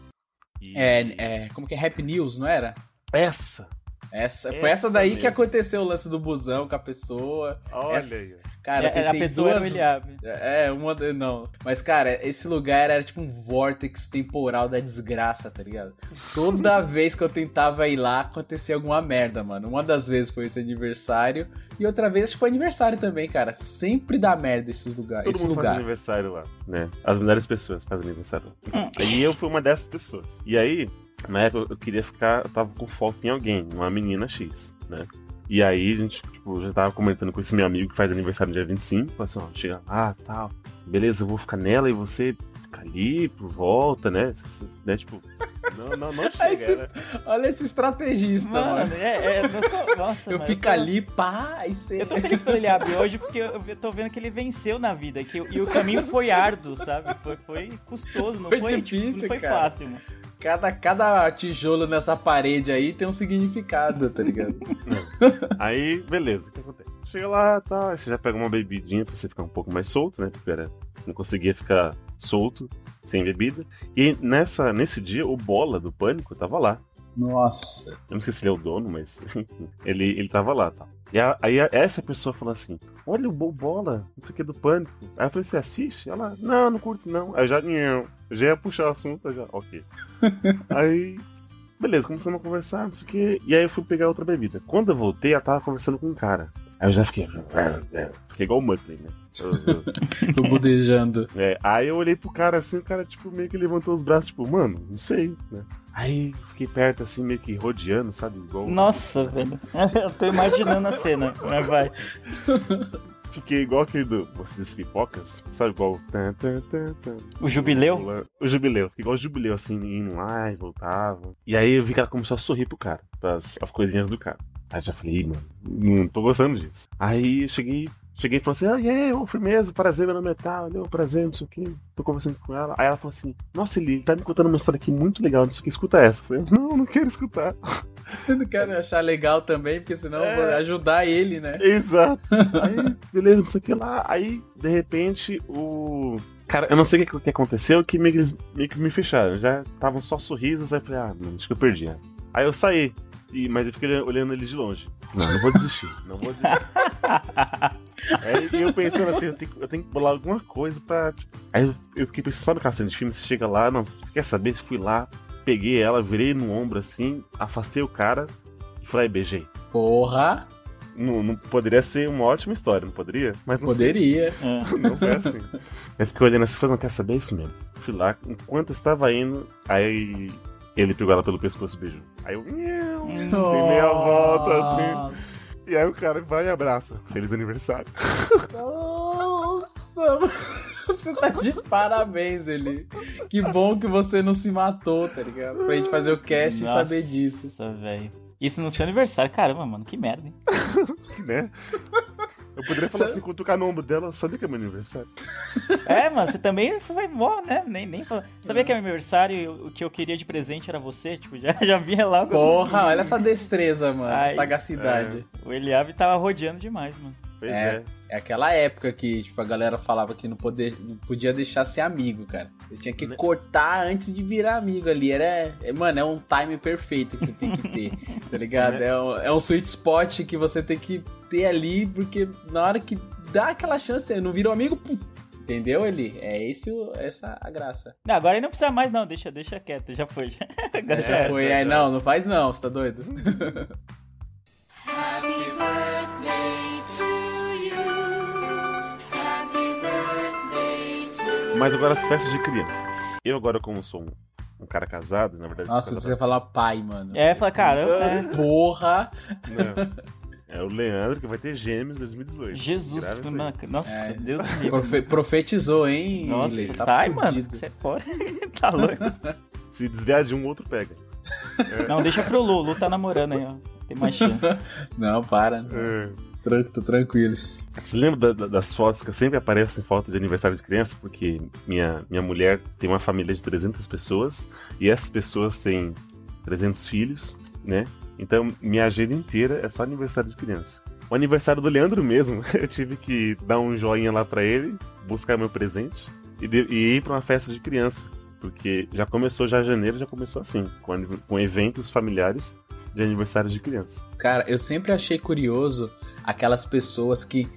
S1: E-
S3: É, é, como que é? Happy News, não era?
S1: Essa!
S3: Essa, foi
S1: Essa
S3: essa daí
S1: mesmo.
S3: que aconteceu o lance do busão com a pessoa.
S1: Olha
S3: Essa-
S1: aí.
S3: Cara,
S2: É,
S3: tem,
S2: a pessoa era o
S3: duas...
S2: Eliabe.
S3: É, uma. Não. Mas, cara, esse lugar era tipo um vórtex temporal da desgraça, tá ligado? Toda vez que eu tentava ir lá, acontecia alguma merda, mano. Uma das vezes foi esse aniversário. E outra vez acho que foi aniversário também, cara. Sempre dá merda esses lugares.
S1: Todo
S3: esse
S1: mundo faz
S3: lugar.
S1: aniversário lá, né? As melhores pessoas fazem aniversário. E eu fui uma dessas pessoas. E aí, na época, eu queria ficar. Eu tava com foco em alguém, uma menina X, né? E aí, a gente, tipo, já tava comentando com esse meu amigo que faz aniversário no dia 25. Falei assim, ó, chega lá, tal. Beleza, eu vou ficar nela e você fica ali por volta, né? né? Tipo, não, não, não chega.
S3: Você-
S1: né?
S3: Olha esse estrategista, mano.
S2: Mano, é, é, eu tô- nossa,
S3: Eu
S2: mano,
S3: fico
S2: tô-
S3: ali, pá, e.
S2: Eu tô feliz pelo Eliabe hoje porque eu, eu tô vendo que ele venceu na vida. Que, e o caminho foi árduo, sabe? Foi, foi custoso, não
S3: Foi
S2: foi,
S3: difícil,
S2: tipo, não foi
S3: cara.
S2: fácil, mano.
S3: Cada, cada tijolo nessa parede aí tem um significado, tá ligado?
S1: Aí, beleza, o que acontece? Chega lá, tá, você já pega uma bebidinha pra você ficar um pouco mais solto, né? Porque era, não conseguia ficar solto, sem bebida. E nessa, nesse dia, o Bola do Pânico tava lá.
S3: Nossa.
S1: Eu não sei se ele é o dono, mas ele, ele tava lá, tá? E a- aí a- essa pessoa falou assim: Olha o Bo- Bola, não sei o que do Pânico. Aí eu falei: Você assiste? Ela, não, não curto não. Aí eu já, não, já ia puxar o assunto, já, ok. aí, beleza, começamos a conversar, não sei o que. E aí eu fui pegar outra bebida. Quando eu voltei, ela tava conversando com um cara. Aí eu já fiquei. Fiquei igual o Muttley, né?
S3: Tô budejando.
S1: é, aí eu olhei pro cara assim, o cara, tipo, meio que levantou os braços, tipo, mano, não sei, né? Aí fiquei perto, assim, meio que rodeando, sabe? Igual.
S2: Nossa, velho. Eu tô imaginando a cena, mas vai.
S1: Fiquei igual aquele do Você das Pipocas, sabe? Igual. tan, tan, tan, tan.
S2: O jubileu?
S1: O jubileu, fiquei igual o jubileu, assim, indo lá e voltava. E aí eu vi que ela começou a sorrir pro cara, as, as coisinhas do cara. Aí já falei, mano, não tô gostando disso. Aí eu cheguei. Cheguei e falei assim, ah, e aí, ô, firmeza, prazer, meu nome é tal, olha, prazer, não sei o que, tô conversando com ela. Aí ela falou assim, nossa, ele, tá me contando uma história aqui muito legal, não sei o que, escuta essa. Eu falei, não, não quero escutar.
S3: Eu não quero achar legal também, porque senão eu vou
S1: É.
S3: ajudar ele, né?
S1: Exato. Aí, beleza, não sei o que lá. Aí, de repente, o. Cara, eu não sei o que, aconteceu, que meio que eles meio que me fecharam. Já estavam só sorrisos, aí eu falei, ah, mano, acho que eu perdi. Aí eu saí, e, mas eu fiquei olhando- eles de longe. Não, não vou desistir, não vou desistir. aí e eu pensando assim, eu tenho, que- eu tenho que bolar alguma coisa pra. tipo, Aí eu, eu fiquei pensando, sabe aquela cena de filme? Você chega lá, não, quer saber? Fui lá, peguei ela, virei no ombro assim, afastei o cara e falei, "Aí, beijei.
S3: Porra,
S1: Não, não poderia ser uma ótima história, não poderia? Mas não
S3: poderia.
S1: Foi, não foi assim. Eu fiquei olhando assim, falei, não quer saber isso mesmo. Fui lá, enquanto eu estava indo, aí ele pegou ela pelo pescoço e beijou. Aí eu, "Nheu", dei meia volta assim. E aí o cara vai e abraça. Feliz aniversário.
S3: Nossa, você tá de parabéns, Eli. Que bom que você não se matou, tá ligado? Pra gente fazer o cast e
S2: Nossa,
S3: saber disso.
S2: velho. Isso no seu aniversário, caramba, mano, que merda, hein?
S1: né? Eu poderia falar
S3: Você-
S1: assim, cutucar no ombro dela, sabia que é meu aniversário?
S2: É, mano, você também foi mó, né? Nem, nem falou. Sabia que é meu aniversário e o que eu queria de presente era você? Tipo, já, já vinha logo.
S3: Porra, olha essa destreza, mano.
S2: Ai,
S3: Sagacidade.
S2: O Eliabe tava rodeando demais, mano.
S1: Pois
S3: É.
S1: é.
S3: É. aquela época que, tipo, a galera falava que não, poder, não podia deixar ser amigo, cara. Você tinha que
S1: Né?
S3: cortar antes de virar amigo ali. Era, é, mano, é um time perfeito que você tem que ter, tá ligado?
S1: Né?
S3: É, um, é um sweet spot que você tem que ter ali, porque na hora que dá aquela chance, não vira um amigo, pum, entendeu, Eli? É esse, o- essa a graça.
S2: Não, agora ele não precisa mais, não. Deixa, deixa quieto, já foi. Já. Agora
S1: É,
S2: já era.
S3: Foi,
S1: já.
S3: não, não faz não, você tá doido?
S4: Happy birthday
S1: Mas agora as festas de criança. Eu agora, como sou um, um cara casado, na verdade...
S3: Nossa, você ia falar pai, mano.
S2: É, fala, caramba, é.
S3: Porra!
S1: Não. É o Leandro que vai ter gêmeos em 2018.
S2: Jesus, mano, nossa,
S3: É.
S2: Deus me livre.
S3: Profe- profetizou, hein?
S2: Nossa,
S3: Inglês? Tá
S2: sai, mano. Você pode. tá louco.
S1: Se desviar de um, outro pega.
S2: Não, deixa pro Lu. Lu tá namorando aí, ó. Tem mais chance.
S3: Não, para. Tran- Tô tranquilos.
S1: Você lembra da- da- das fotos que sempre apareço em foto de aniversário de criança? Porque minha, minha mulher tem uma família de 300 pessoas e essas pessoas têm 300 filhos, né? Então minha agenda inteira é só aniversário de criança. O aniversário do Leandro mesmo, eu tive que dar um joinha lá pra ele, buscar meu presente e, de- e ir pra uma festa de criança. Porque já começou, já janeiro já começou assim, com, com eventos familiares de aniversário de criança.
S3: Cara, eu sempre achei curioso aquelas pessoas que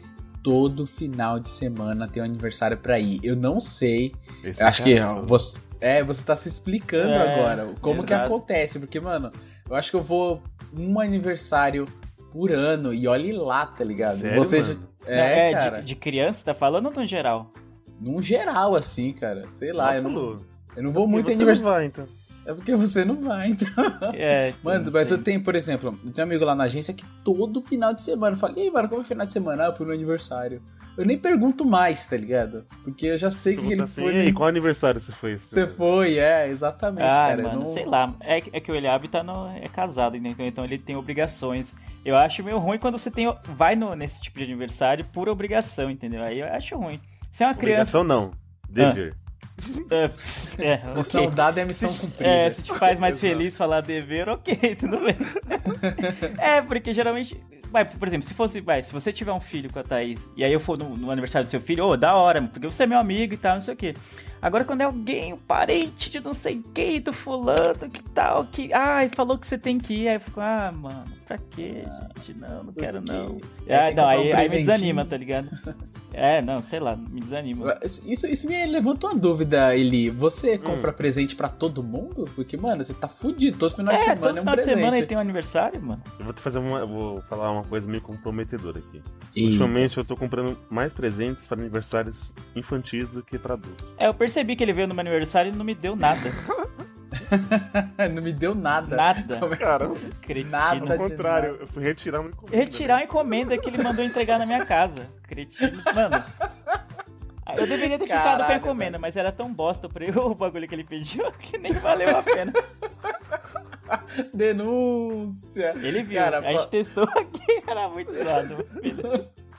S3: todo final de semana tem um aniversário pra ir. Eu não sei.
S1: Esse
S3: Eu acho que
S1: sou-
S3: você, é, você tá se explicando
S2: É,
S3: agora como que acontece, porque mano, eu acho que eu vou um aniversário por ano e olhe lá, tá ligado?
S1: Sério,
S3: você
S1: mano?
S3: é,
S2: de-
S3: cara,
S2: De, criança, tá falando ou no geral?
S3: num geral assim, cara. Sei lá, eu
S1: Nossa,
S3: não,
S1: Lu,
S3: eu não vou muito
S1: não
S3: aniversário.
S1: então.
S3: É porque você não vai, então.
S2: É,
S3: Mano, mas eu tenho, por exemplo, tem um amigo lá na agência que todo final de semana eu falo, e aí, mano, como é final de semana? Ah, eu fui no aniversário. Eu nem pergunto mais, tá ligado? Porque eu já sei que ele
S1: assim,
S3: foi.
S1: e aí, qual aniversário você foi?
S3: Você
S1: ano?"
S3: foi, é, exatamente,
S2: Ah,
S3: cara. eu
S2: mano,
S3: não-
S2: sei lá. É, que- é que o Eliabe tá no, é casado, entendeu? Então ele tem obrigações. Eu acho meio ruim quando você tem, vai no, nesse tipo de aniversário por obrigação, entendeu? Aí eu acho ruim. Se é uma criança.
S1: Obrigação não. Dever.
S2: É, é,
S3: Missão
S2: ok.
S3: dada é missão cumprida.
S2: É, se te faz mais feliz falar dever, ok, tudo bem. é, porque geralmente. Vai, por exemplo, se fosse. Vai, se você tiver um filho com a Thaís e aí eu for no, no aniversário do seu filho, ô, da hora, porque você é meu amigo e tal, não sei o quê. Agora, quando é alguém, um parente de não sei quem, do fulano, que tal, que. Ai, falou que você tem que ir. Aí eu fico, ah, mano, pra quê, gente? Não, não quero não.
S3: Aí
S2: Ah, não,
S3: um
S2: aí, aí me desanima, tá ligado? É, não, sei lá, me desanima.
S3: Isso, isso me levanta uma dúvida, Eli.
S2: Hum.
S3: Você compra presente pra todo mundo? Porque, mano, você tá fudido. Todo final
S2: É,
S3: de
S2: todo
S3: semana é um
S2: final de
S3: presente.
S2: semana ele tem um aniversário, mano.
S1: Eu vou te fazer uma. eu vou falar uma coisa meio comprometedora aqui.
S3: Eita.
S1: Ultimamente eu tô comprando mais presentes para aniversários infantis do que para adultos.
S2: É, eu percebi que ele veio no meu aniversário e não me deu nada.
S3: não me deu nada.
S2: Nada.
S1: Cara,
S2: Cretino.
S3: Nada.
S1: ao contrário, eu fui retirar uma encomenda.
S2: Retirar a encomenda que ele mandou entregar na minha casa. Cretino. Mano. Eu deveria ter ficado com a encomenda, mas era tão bosta pra eu o bagulho que ele pediu que nem valeu a pena.
S3: Denúncia.
S2: Ele viu,
S3: Cara,
S2: a gente testou aqui, era muito zoado.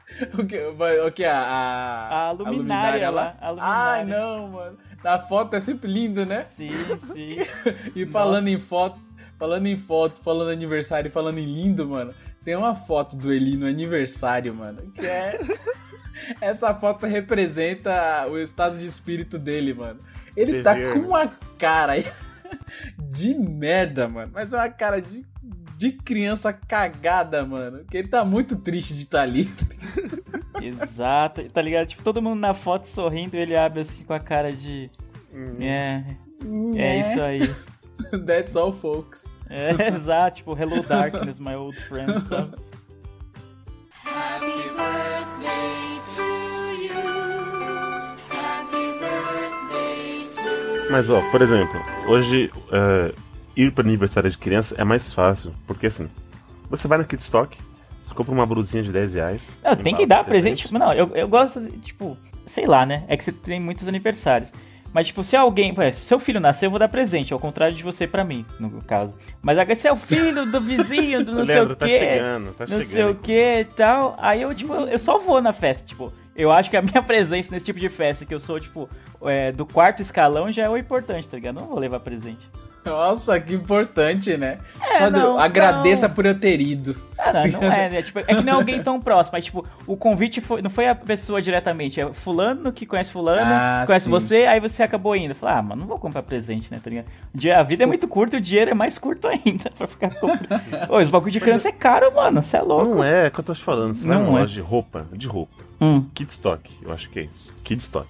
S3: O que, o que a, a,
S2: A luminária lá, a luminária.
S3: Ai, não, mano. Na foto é sempre lindo, né?
S2: Sim, sim.
S3: E falando em foto, falando em foto, falando aniversário e falando em lindo, mano, tem uma foto do Eli no aniversário, mano, que é essa foto representa o estado de espírito dele, mano. Ele tá com uma cara de merda, mano, mas é uma cara de de criança cagada, mano. Que ele tá muito triste de estar ali.
S2: Exato. Tá ligado? Tipo, todo mundo na foto sorrindo e ele abre assim com a cara de. É. É isso aí.
S3: That's all, folks.
S2: É, exato, tipo, Hello Darkness, my old friend, sabe?
S4: Happy birthday to you. Happy birthday to
S1: Mas ó, por exemplo, hoje é, ir para aniversário de criança é mais fácil, porque assim, você vai na Kitstock, você compra uma blusinha de 10 reais.
S2: Não, tem que dar
S1: pro
S2: presente. Não, eu, eu gosto, tipo, sei lá, né? É que você tem muitos aniversários. Mas, tipo, se alguém. Se seu filho nascer, eu vou dar presente, ao contrário de você pra mim, no caso. Mas agora, se é o filho do vizinho, do não sei
S1: Leandro,
S2: o
S1: tá
S2: quê.
S1: chegando, tá
S2: não
S1: chegando.
S2: sei o que e tal. Aí eu, tipo, eu só vou na festa, tipo. Eu acho que a minha presença nesse tipo de festa, que eu sou, tipo, é, do quarto escalão, já é o importante, tá ligado? Não vou levar presente.
S3: Nossa, que importante, né?
S2: É,
S3: Só de-
S2: não,
S3: agradeça
S2: não.
S3: por eu ter ido.
S2: Ah, não, não é, né? Tipo, é que não é alguém tão próximo, mas tipo, o convite foi, não foi a pessoa diretamente, é fulano que conhece fulano,
S3: Ah,
S2: conhece
S3: sim.
S2: você, aí você acabou indo. Fala, ah, mano, não vou comprar presente, né, tá ligado? O dia- a vida é muito curta e o dinheiro é mais curto ainda pra ficar comprando. Ô, esse bagulho de criança é caro, mano, você é louco.
S1: Não é, é o que eu tô te falando. Você vai
S2: Não
S1: numa
S2: é.
S1: loja de roupa, de roupa.
S2: Hum.
S1: Kidstock, eu acho que é isso. Kidstock.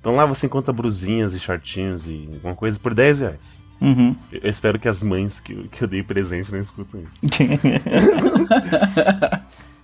S1: Então lá você encontra brusinhas e shortinhos e alguma coisa por 10 reais.
S2: Uhum.
S1: Eu espero que as mães que eu, que eu dei presente não escutam isso.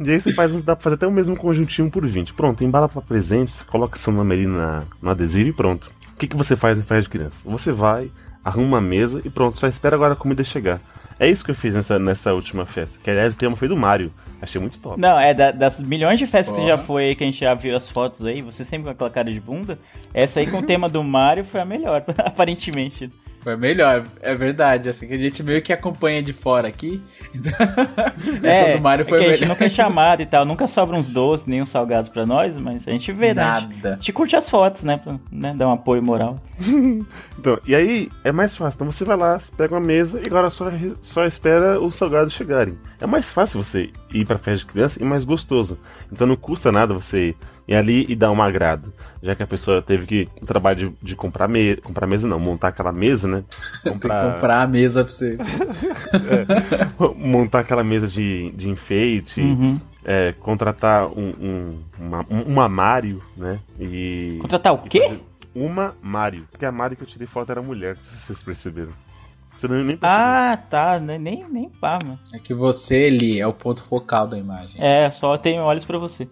S1: E aí você faz, um- dá pra fazer até o mesmo conjuntinho por 20. Pronto, embala pra presente, você coloca seu nome ali na, no adesivo e pronto. O que, que você faz em festa de criança? Você vai, arruma uma mesa e pronto, só espera agora a comida chegar. É isso que eu fiz nessa, nessa última festa. Que aliás o tema foi do Mario. Achei muito top.
S2: Não, é da- das milhões de festas que
S3: Porra.
S2: já foi aí, que a gente já viu as fotos aí, você sempre com aquela cara de bunda, essa aí com o tema do Mario foi a melhor, aparentemente.
S3: Foi melhor, é verdade. Assim, que a gente meio que acompanha de fora aqui. Então, essa do Mario
S2: é
S3: foi
S2: que a gente
S3: melhor.
S2: nunca é chamado e tal, nunca sobra uns doces, nem uns salgados pra nós, mas a gente vê, né? A gente,
S3: Nada.
S2: a gente curte as fotos, né? Pra né, dar um apoio moral.
S1: Então, e aí é mais fácil. Então você vai lá, pega uma mesa e agora só, só espera os salgados chegarem. É mais fácil você ir pra festa de criança e mais gostoso. Então não custa nada você ir ali e dar um agrado. Já que a pessoa teve que o trabalho de, de comprar mesa. Comprar mesa não, montar aquela mesa, né?
S3: Tem que comprar a mesa pra você.
S1: montar aquela mesa de, de enfeite,
S2: Uhum.
S1: é, contratar um, um, uma, um- uma Mario, né? E.
S2: Contratar o
S1: e
S2: quê?
S1: fazer Uma Mario. Porque a Mario que eu tirei foto era mulher, não sei se vocês perceberam. Você não nem percebeu.
S2: Ah, tá. Nem, nem pá, mano.
S3: É que você, Eli, é o ponto focal da imagem.
S2: É, só tenho olhos pra você.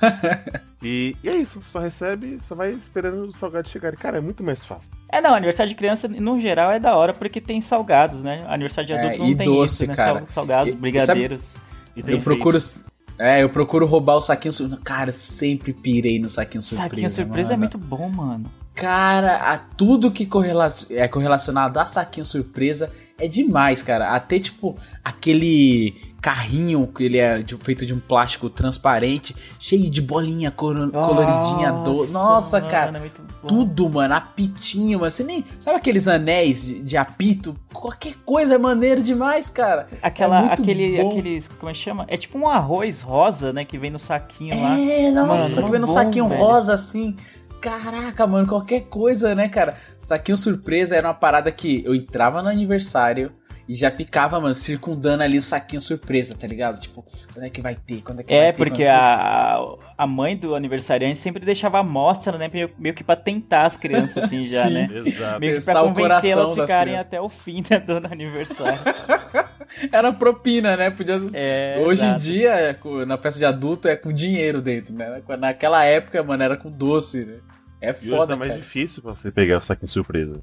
S1: E, e é isso, só recebe, só vai esperando os salgados chegarem. Cara, é muito mais fácil.
S2: É, não, aniversário de criança, no geral, é da hora porque tem salgados, né? Aniversário de
S3: É,
S2: adulto
S3: e
S2: não tem
S3: doce,
S2: isso, né?
S3: cara.
S2: Sal- Salgados,
S3: E-
S2: brigadeiros.
S1: E
S3: Eu procuro. É, eu procuro roubar o saquinho surpresa. Cara, eu sempre pirei no saquinho surpresa.
S2: Saquinho surpresa é
S3: mano.
S2: muito bom, mano.
S3: Cara, a tudo que é correlacionado a saquinho surpresa é demais, cara. Até tipo aquele carrinho que ele é de- feito de um plástico transparente, cheio de bolinha coloridinha do. Nossa,
S2: mano,
S3: cara.
S2: é.
S3: Tudo, mano, apitinho, mano. Você nem. Sabe aqueles anéis de, de apito? Qualquer coisa é maneiro demais, cara.
S2: Aquela,
S3: É
S2: aquele,
S3: bom.
S2: aqueles, como é que chama? É tipo um arroz rosa, né? Que vem no saquinho lá.
S3: É, nossa,
S2: Mano,
S3: que vem no
S2: bom,
S3: saquinho
S2: velho.
S3: rosa assim. Caraca, mano, qualquer coisa, né, cara? Saquinho surpresa era uma parada que eu entrava no aniversário e já ficava, mano, circundando ali o saquinho surpresa, tá ligado? Tipo, quando é que vai ter? Quando é que vai
S2: É,
S3: ter?
S2: porque
S3: Quando-
S2: a, a mãe do aniversariante sempre deixava a amostra, né? Meio, meio que pra tentar as crianças, assim, já,
S3: Sim.
S2: né?
S1: Exato.
S2: Meio que pra
S3: das
S2: ficarem até o fim né, do aniversário.
S3: Era propina, né? Podia.
S2: É,
S3: Hoje em
S2: exato.
S3: dia, é na festa de adulto, é com dinheiro dentro, né? Naquela época, mano, era com doce, né? É
S1: E hoje
S3: foda,
S1: tá mais
S3: cara.
S1: difícil pra você pegar o saquinho surpresa.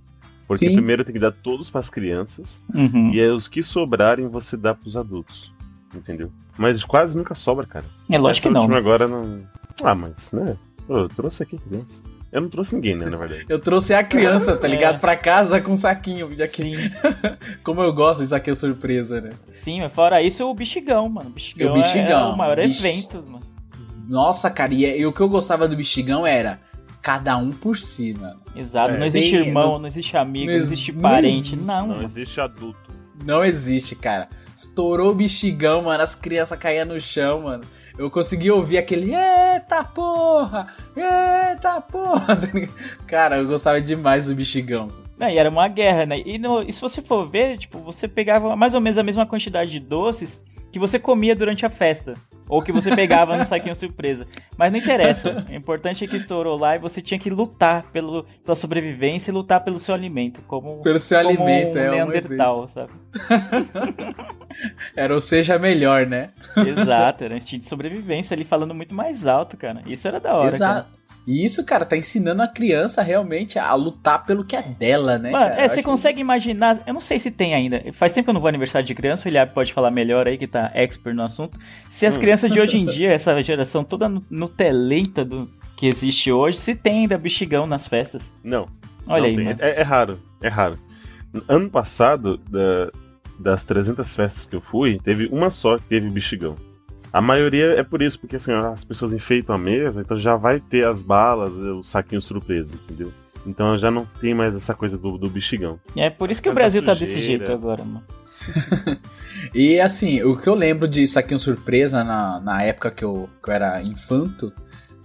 S1: Porque
S3: Sim.
S1: primeiro tem que dar todos pras crianças
S2: Uhum.
S1: e aí os que sobrarem você dá pros adultos. Entendeu? Mas quase nunca sobra, cara.
S2: É lógico que
S1: Essa
S2: não.
S1: última agora não. Ah, mas, né? Pô, eu trouxe aqui criança. Eu não trouxe ninguém, né, na verdade.
S3: Eu trouxe a criança, tá ligado?
S2: É.
S3: Pra casa com um saquinho. Já que...
S2: Sim,
S3: Como eu gosto de saquinho surpresa, né?
S2: sim, mas fora isso, o bexigão, mano. O bexigão,
S3: O bexigão,
S2: é o maior
S3: bicho.
S2: evento, mano.
S3: Nossa, cara, e, e o que eu gostava do bexigão era cada um por si, mano.
S2: Exato,
S1: É,
S2: não existe
S3: bem-
S2: irmão,
S3: não-
S2: não existe amigo,
S3: não
S2: não
S3: ex-
S2: existe
S3: não
S2: parente, não.
S1: Não existe adulto.
S3: Não existe, cara. Estourou o bexigão, mano. As crianças caíam no chão, mano. Eu consegui ouvir aquele Eita porra! Eita porra! tá cara, eu gostava demais do bexigão.
S2: Não, e era uma guerra, né? E, no- e se você for ver, tipo, você pegava mais ou menos a mesma quantidade de doces que você comia durante a festa. Ou que você pegava no saquinho surpresa. Mas não interessa. O importante é que estourou lá e você tinha que lutar pelo, pela sobrevivência e lutar pelo seu alimento. Como,
S3: Pelo seu
S2: como
S3: alimento,
S2: um
S3: é.
S2: Neandertal, sabe?
S3: Era o seja melhor, né?
S2: Exato, era um instinto de sobrevivência ali falando muito mais alto, cara. Isso era da hora, cara.
S3: Exato. E isso, cara, tá ensinando a criança realmente a lutar pelo que é dela, né?
S2: Mano,
S3: cara?
S2: é,
S3: Eu
S2: você consegue imaginar. Eu não sei se tem ainda. Faz tempo que eu não vou ao aniversário de criança, o Eliab pode falar melhor aí, que tá expert no assunto. Se as
S1: Hum.
S2: crianças de hoje em dia, essa geração toda nu- nutelenta do que existe hoje, se tem ainda bexigão nas festas.
S1: Não.
S2: Olha
S1: não
S2: aí,
S1: tem.
S2: mano.
S1: É, é raro, é raro. Ano passado, da- das 300 festas que eu fui, teve uma só que teve bexigão. A maioria é por isso, porque assim, as pessoas enfeitam a mesa, então já vai ter as balas, o saquinho surpresa, entendeu? Então já não tem mais essa coisa do, do bexigão.
S2: É por isso que o Brasil tá desse jeito agora, mano.
S3: E assim, o que eu lembro de saquinho surpresa na, na época que eu, que eu era infanto,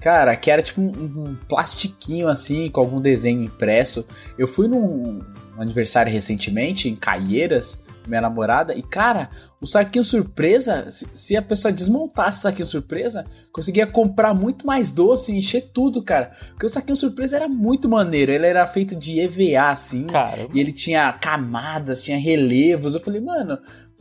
S3: cara, que era tipo um, um plastiquinho assim, com algum desenho impresso. Eu fui num aniversário recentemente, em Caieiras, minha namorada, e cara, o saquinho surpresa, se, se a pessoa desmontasse o saquinho surpresa, conseguia comprar muito mais doce e encher tudo, cara. Porque o saquinho surpresa era muito maneiro, ele era feito de EVA, assim.
S2: Caramba.
S3: E ele tinha camadas, tinha relevos. Eu falei, mano,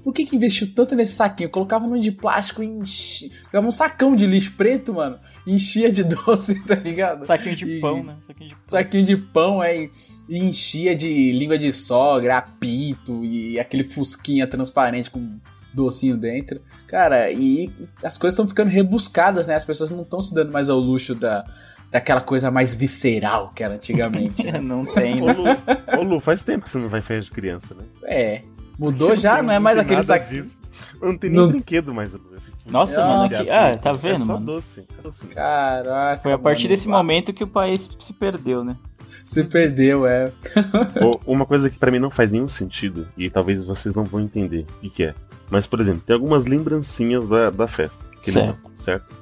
S3: por que, que investiu tanto nesse saquinho? Eu colocava num de plástico e enchia. Ficava um sacão de lixo preto, mano. e Enchia de doce, tá ligado?
S2: Saquinho de
S3: E-
S2: pão, né? Saquinho de pão.
S3: Saquinho de pão, é. E enchia de língua de sogra, apito e aquele fusquinha transparente com docinho dentro. Cara, e as coisas estão ficando rebuscadas, né? As pessoas não estão se dando mais ao luxo da, daquela coisa mais visceral que era antigamente. né?
S2: Não tem,
S1: Ô
S2: né?
S1: Lu, ô, Lu, faz tempo que você não vai festa de criança, né?
S3: É. Mudou já, não é mais aqui.
S1: disso. Não tem nem
S3: Não-
S1: brinquedo mais.
S2: Nossa,
S3: mano, que-
S2: ah, tá vendo,
S1: é só
S2: mano?
S1: doce. é doce.
S3: Caraca.
S2: Foi a partir
S3: mano.
S2: desse momento que o país se perdeu, né?
S3: Se perdeu, é.
S1: Uma coisa que pra mim não faz nenhum sentido, e talvez vocês não vão entender o que, que é. Mas, por exemplo, tem algumas lembrancinhas da, da festa. Que
S2: Certo.
S1: dão, certo?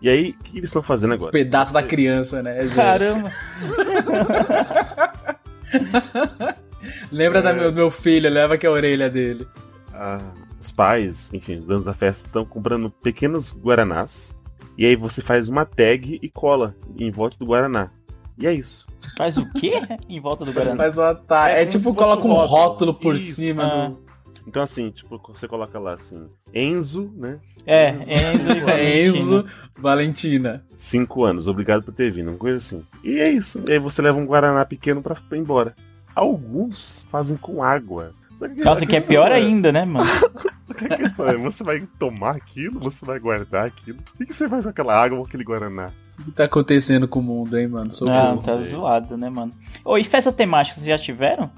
S1: E aí, o que eles estão fazendo agora?
S3: Pedaço da criança, né?
S2: Caramba!
S3: Lembra
S1: É.
S3: da meu, meu filho, leva aqui a orelha dele.
S1: Ah, os pais, enfim, os donos da festa estão comprando pequenos guaranás. E aí você faz uma tag e cola em volta do guaraná. E é isso.
S2: Faz o quê em volta do Guaraná?
S3: Mas ó, tá.
S1: É
S3: É,
S1: como
S3: tipo, coloca um rótulo,
S1: rótulo.
S3: por
S1: Isso.
S3: cima
S2: Ah.
S3: do.
S1: Então, assim, tipo, você coloca lá assim, Enzo, né?
S2: É, Enzo e Valentina.
S3: Enzo Valentina.
S1: Cinco anos, obrigado por ter vindo, uma coisa assim. E é isso. E aí você leva um guaraná pequeno pra pra ir embora. Alguns fazem com água. Só que
S2: Nossa, que é pior ainda, né, mano?
S1: Só que a questão é, você vai tomar aquilo, você vai guardar aquilo. O que você faz com aquela água ou aquele guaraná?
S3: O que tá acontecendo com o mundo, hein, mano? Sou
S2: Não, tá zoado, né, mano? Ô, e festa temática, vocês já tiveram?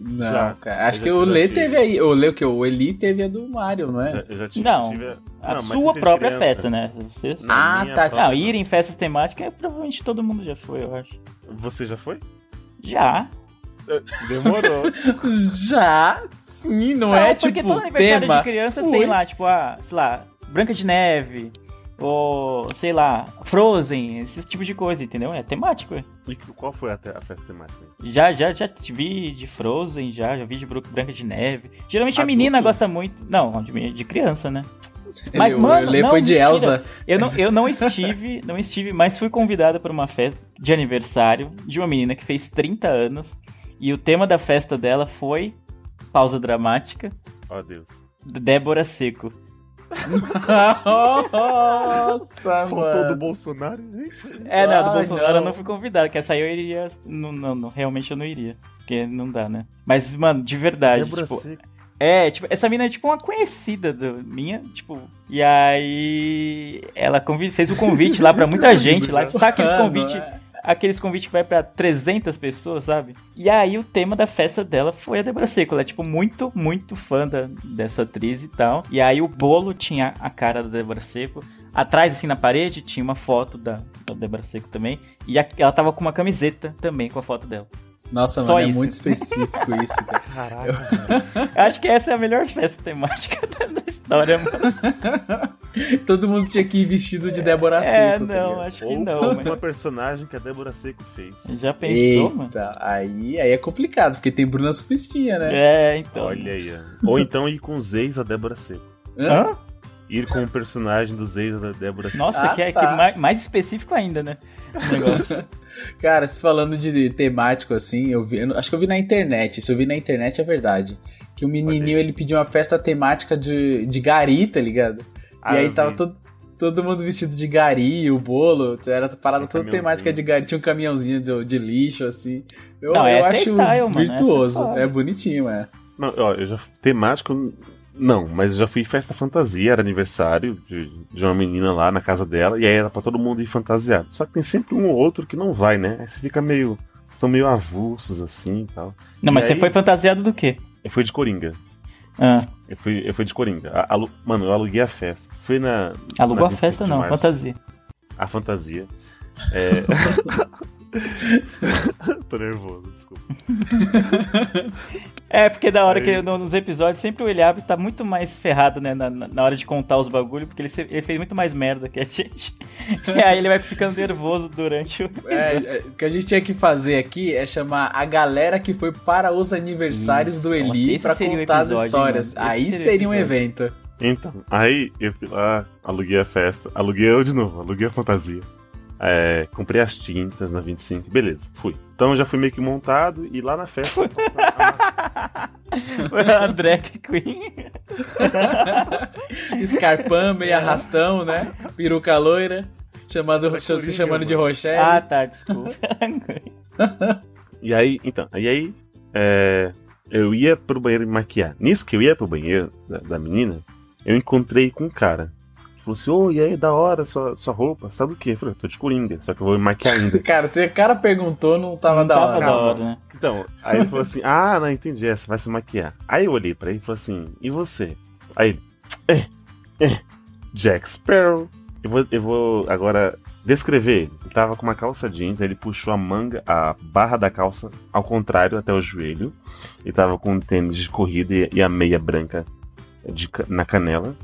S3: Não,
S1: Já.
S3: cara. Acho que o Lê
S1: tive.
S3: teve aí. O Lê o que? O Eli teve a do Mario, não é?
S1: Já- eu já tive,
S2: Não,
S1: tive
S2: A
S1: Não,
S2: sua
S1: você
S2: própria
S1: criança.
S2: festa, né? Vocês...
S1: Não,
S3: Ah, tá.
S1: própria
S2: Não, ir em festas temáticas, é, provavelmente todo mundo já foi, eu acho.
S1: Você já foi?
S2: Já.
S1: Demorou.
S3: Já, sim, não, é
S2: porque
S3: tipo
S2: todo aniversário
S3: tema.
S2: de criança tem lá, tipo, ah, sei lá, Branca de Neve, ou, sei lá, Frozen, esse tipo de coisa, entendeu? É temático, é.
S1: e qual foi a, te- a festa temática?
S2: Já, já, já vi de Frozen, já, já vi de Branca de Neve. Geralmente a
S1: Adulto?
S2: menina gosta muito. Não, de, de criança, né?
S3: Ele-
S2: Mas, mano,
S3: o Lê
S2: não,
S3: foi de
S2: mentira.
S3: Elsa.
S2: Eu não, eu não estive, não estive, mas fui convidada para uma festa de aniversário de uma menina que fez 30 anos. E o tema da festa dela foi pausa dramática,
S1: Ó Deus.
S2: Débora Seco.
S3: Nossa,
S1: Faltou do. Bolsonaro, hein?
S2: É, não, do
S3: Ai,
S2: Bolsonaro eu
S3: não.
S2: não fui convidado, que essa aí eu iria. Não, não, não, realmente eu não iria. Porque não dá, né? Mas, mano, de verdade,
S1: Débora
S2: tipo.
S1: Seco.
S2: É, tipo, essa mina é tipo uma conhecida do, minha, tipo. E aí. Ela convi- fez o convite lá pra muita gente lá. Sabe aqueles
S3: não
S2: convites. Aqueles convites que vai pra 300 pessoas, sabe? E aí o tema da festa dela foi a Débora Seco. Ela é, tipo, muito, muito fã da, dessa atriz e tal. E aí o bolo tinha a cara da Débora Seco. Atrás, assim, na parede, tinha uma foto da, da Débora Seco também. E a- ela tava com uma camiseta também com a foto dela.
S3: Nossa,
S2: Só
S3: mano, é
S2: isso.
S3: muito específico isso, cara.
S1: Caraca, velho.
S2: Eu Acho que essa é a melhor festa temática da história, mano.
S3: Todo mundo tinha que ir vestido de Débora
S2: É,
S3: Seco. tá
S2: não, acho que
S1: Ou
S2: não,
S1: uma
S2: mas.
S1: personagem que a Débora Seco fez.
S2: Já pensou, mano?
S3: Eita, aí, aí é complicado, porque tem Bruna Supistinha, né?
S2: É, então.
S1: Olha aí, ó. Ou então ir com os ex da Débora Seco.
S3: Hã?
S1: Ir com o personagem dos ex da Débora.
S2: Nossa,
S3: Ah,
S2: que é
S3: tá.
S2: que mais, mais específico ainda, né? O negócio.
S3: Cara, vocês falando de temático assim, eu vi, eu acho que eu vi na internet, se eu vi na internet é verdade. Que o menininho ele pediu uma festa temática de, de gari, tá ligado?
S1: Ah,
S3: e aí tava
S1: vi.
S3: todo, todo mundo vestido de gari, o bolo, era parada
S1: Um
S3: toda temática de gari, tinha um caminhãozinho de, de lixo, assim. Eu,
S2: Não,
S3: eu
S2: é
S3: acho
S2: style, mano,
S3: virtuoso,
S2: essa é
S3: é, bonitinho, é.
S1: Não, ó, eu já. Temático. Não, mas eu já fui em festa fantasia, era aniversário de, de uma menina lá na casa dela, e aí era pra todo mundo ir fantasiado. Só que tem sempre um ou outro que não vai, né? Aí você fica meio. São meio avulsos assim e tal.
S2: Não, mas
S1: E
S2: você
S1: aí-
S2: foi fantasiado do quê?
S1: Eu fui de Coringa.
S2: Ah,
S1: Eu fui, eu fui de Coringa. A- alu- mano, eu aluguei a festa. Fui na.
S2: alugou
S1: na
S2: a
S1: 25
S2: festa não,
S1: março.
S2: fantasia.
S1: A fantasia. É. Tô nervoso, desculpa.
S2: É, porque da hora
S1: Aí-
S2: que no- nos episódios sempre o Eliabe tá muito mais ferrado, né, na, na- hora de contar os bagulho, porque ele, se- ele fez muito mais merda que a gente. E aí ele vai ficando nervoso durante o.
S3: É, é, o que a gente tinha que fazer aqui é chamar a galera que foi para os aniversários do
S2: Nossa,
S3: Eli
S2: esse
S3: pra contar as
S2: episódio,
S3: histórias.
S2: mano. Esse
S3: Aí
S2: seria
S3: seria um evento.
S1: Então, aí eu fui lá, aluguei a festa, aluguei eu de novo, aluguei a fantasia. É, comprei as tintas na 25, beleza, fui. Então eu já fui meio que montado e lá na festa.
S2: a drag queen.
S3: Escarpão, meio arrastão, né? Peruca loira. Chamando, se
S1: Coringa,
S3: chamando de
S1: mano.
S3: Rochelle.
S2: Ah, tá, desculpa.
S1: e aí, então, e aí, é, eu ia pro banheiro me maquiar. Nisso que eu ia pro banheiro da, da menina, eu encontrei com um cara. Ele falou assim, ô, e aí, da hora, sua, sua roupa, sabe o quê? Eu falei, tô de coringa, só que eu vou me maquiar ainda.
S3: Cara, se o cara perguntou, não tava
S2: Não
S3: da
S2: tava
S3: hora.
S2: da hora, né?
S1: Então, aí ele falou assim: Ah, não entendi, essa vai se maquiar. Aí eu olhei pra ele e falei assim: E você? Aí É, é, Jack Sparrow. Eu vou, eu vou agora descrever ele. Tava com uma calça jeans, aí ele puxou a manga, a barra da calça ao contrário até o joelho. Ele tava com um tênis de corrida e, e a meia branca de na canela.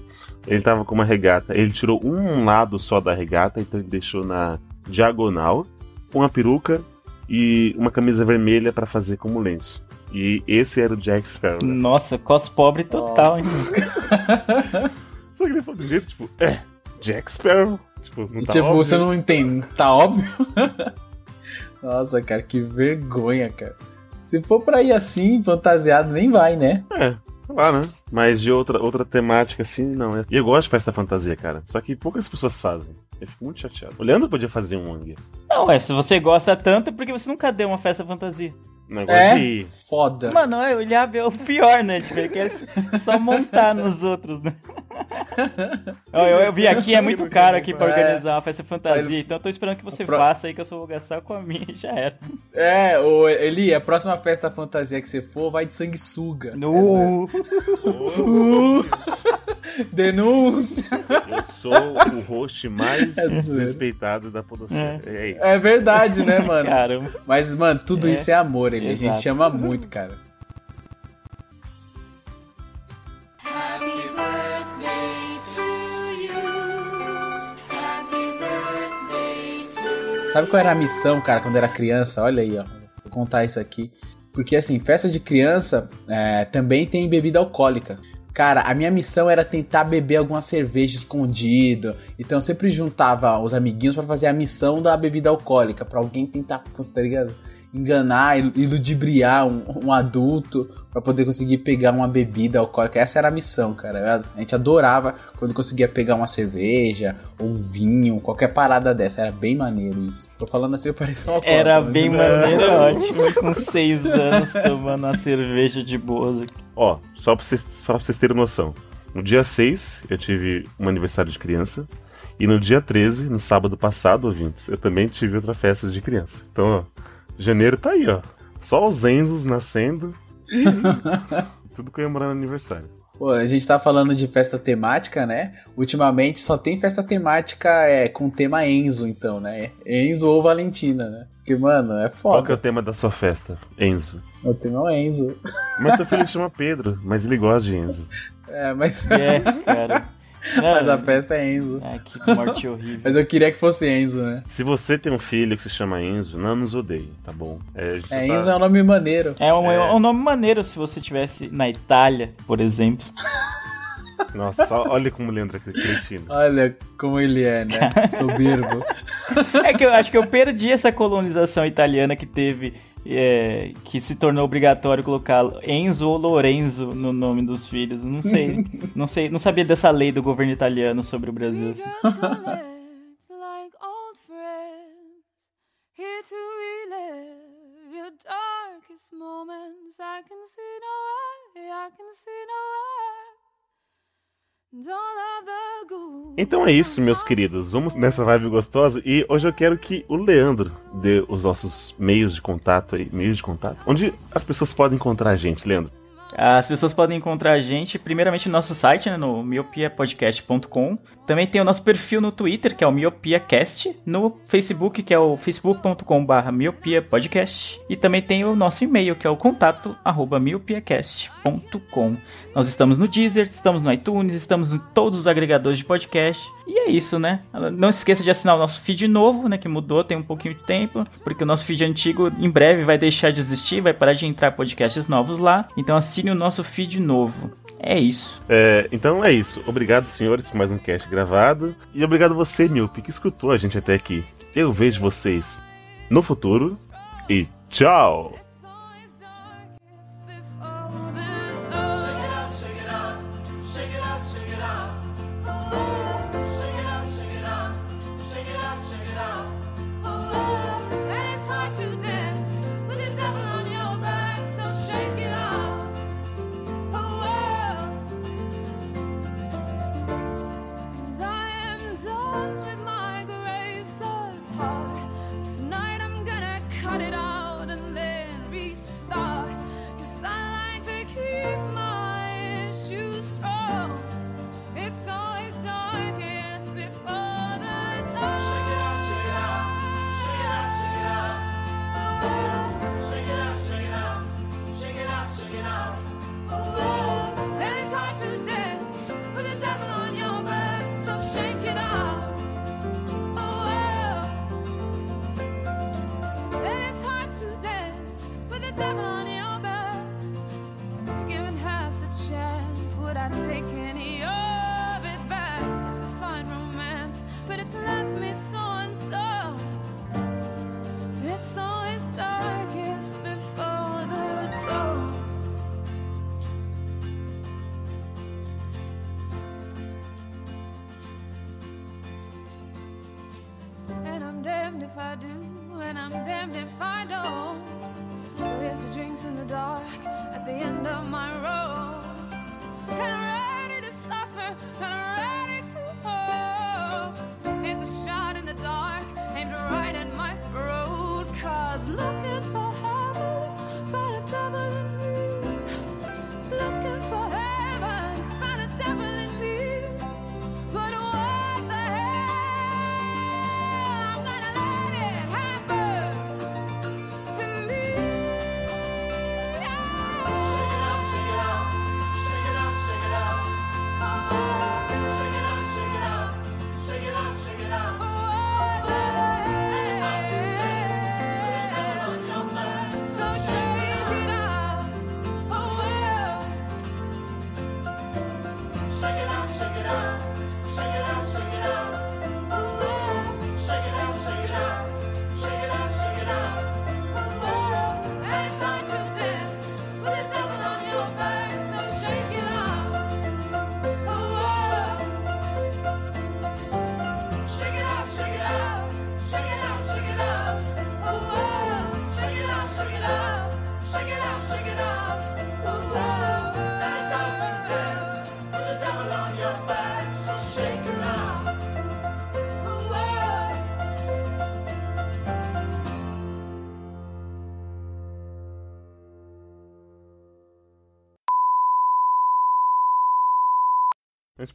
S1: Ele tava com uma regata, ele tirou um lado só da regata, então ele deixou na diagonal, uma peruca e uma camisa vermelha pra fazer como lenço. E esse era o Jack Sparrow.
S2: Nossa, cos pobre total, hein?
S1: Só que ele falou jeito, tipo, é, Jack Sparrow. Tipo, não
S3: E,
S1: tá
S3: tipo,
S1: óbvio?
S3: você não entende. Tá óbvio? Nossa, cara, que vergonha, cara. Se for pra ir assim, fantasiado, nem vai, né?
S1: É, sei lá, né? Mas de outra, outra temática assim, não. é- E eu gosto de festa fantasia, cara. Só que poucas pessoas fazem. Eu fico muito chateado. O Leandro podia fazer um Wang.
S2: Não, é, se você gosta tanto, é porque você nunca deu uma festa fantasia.
S1: Negócio
S3: É?
S1: de.
S3: Foda.
S2: Mano, é, o Ilhab é o pior, né? Tipo, ele quer só montar nos outros, né? Ó, eu, eu vi aqui, é muito caro aqui pra
S3: É.
S2: organizar uma festa fantasia,
S3: Mas-
S2: então eu tô esperando que você
S3: Pro-
S2: faça aí, que eu só vou gastar com a minha e já era.
S3: É, o Eli, a próxima festa fantasia que você for vai de sanguessuga.
S2: No...
S3: Denúncia!
S1: Eu sou o host mais
S3: É zoeira.
S1: respeitado da Podosfera. É.
S3: É verdade, né, mano?
S2: Caramba.
S3: Mas, mano, tudo
S2: É.
S3: isso é amor, Eli. A gente
S2: Exato.
S3: chama muito, cara.
S4: Happy birthday to you. Happy birthday to you.
S3: Sabe qual era a missão, cara, quando era criança? Olha aí, ó. Vou contar isso aqui. Porque, assim, festa de criança é, também tem bebida alcoólica. Cara, a minha missão era tentar beber alguma cerveja escondido. Então eu sempre juntava os amiguinhos pra fazer a missão da bebida alcoólica. Pra alguém tentar, tá ligado? Enganar, il- iludibriar um, um adulto pra poder conseguir pegar uma bebida alcoólica. Essa era a missão, cara. A gente adorava quando conseguia pegar uma cerveja ou um vinho, qualquer parada dessa. Era bem maneiro isso. Tô falando assim, eu parecia uma
S2: Era
S3: alcoólatra,
S2: bem
S3: mas- é
S2: maneiro, ótimo. Com seis anos tomando uma cerveja de boas aqui.
S1: Ó, só pra, vocês, só pra vocês terem noção. No dia 6, eu tive um aniversário de criança. E no dia 13, no sábado passado, ouvintes, eu também tive outra festa de criança. Então, ó, janeiro tá aí, ó. Só os Enzos nascendo e tudo comemorando aniversário.
S3: Pô, a gente tá falando de festa temática, né? Ultimamente só tem festa temática é, com tema Enzo, então, né? Enzo ou Valentina, né? Porque, mano, é
S1: Qual que é o
S3: foda.
S1: tema da sua festa? Enzo.
S3: O tema é o Enzo.
S1: Mas seu filho chama Pedro, mas ele gosta de Enzo.
S3: É, mas,
S2: É, cara.
S3: mas a festa é Enzo.
S2: Ah, que morte horrível.
S3: Mas eu queria que fosse Enzo, né?
S1: Se você tem um filho que se chama Enzo, não nos odeie, tá bom? É, a gente
S3: É,
S1: tá-
S3: Enzo é um nome maneiro.
S2: É um,
S1: É.
S2: é um nome maneiro se você tivesse na Itália, por exemplo.
S1: Nossa, olha como o Leandro é cretino.
S3: Olha como ele é, né? Soberbo.
S2: É que eu acho que eu perdi essa colonização italiana que teve, é, que se tornou obrigatório colocar Enzo ou Lorenzo no nome dos filhos. Não sei, não sei, não sabia dessa lei do governo italiano sobre o Brasil. assim.
S1: Então é isso, meus queridos. Vamos nessa vibe gostosa e hoje eu quero que o Leandro dê os nossos meios de contato aí, meios de contato, onde as pessoas podem encontrar a gente, Leandro.
S2: As pessoas podem encontrar a gente, primeiramente no nosso site, né, no miopiapodcast.com. Também tem o nosso perfil no Twitter, que é o MiopiaCast. No Facebook, que é o facebook.com.br miopiapodcast. E também tem o nosso e-mail, que é o contato arroba miopiacast.com. Nós estamos no Deezer, estamos no iTunes, estamos em todos os agregadores de podcast. E é isso, né? Não esqueça de assinar o nosso feed novo, né? Que mudou tem um pouquinho de tempo. Porque o nosso feed antigo em breve vai deixar de existir, vai parar de entrar podcasts novos lá. Então assine o nosso feed novo. É isso.
S1: É, então é isso. Obrigado, senhores, por mais um cast gravado. E obrigado você, Milp, que escutou a gente até aqui. Eu vejo vocês no futuro e tchau!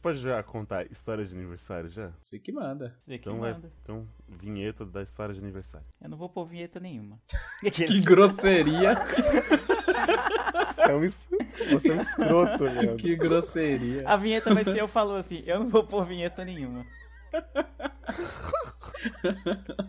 S1: gente pode já contar histórias de aniversário já?
S3: Você que manda.
S2: Você que
S1: então é,
S2: manda.
S1: É, então, vinheta da história de aniversário.
S2: Eu não vou pôr vinheta nenhuma.
S3: que grosseria!
S1: Você é, um, você é um escroto, Leandro.
S3: Que grosseria.
S2: A vinheta vai ser eu falou assim, eu não vou pôr vinheta nenhuma.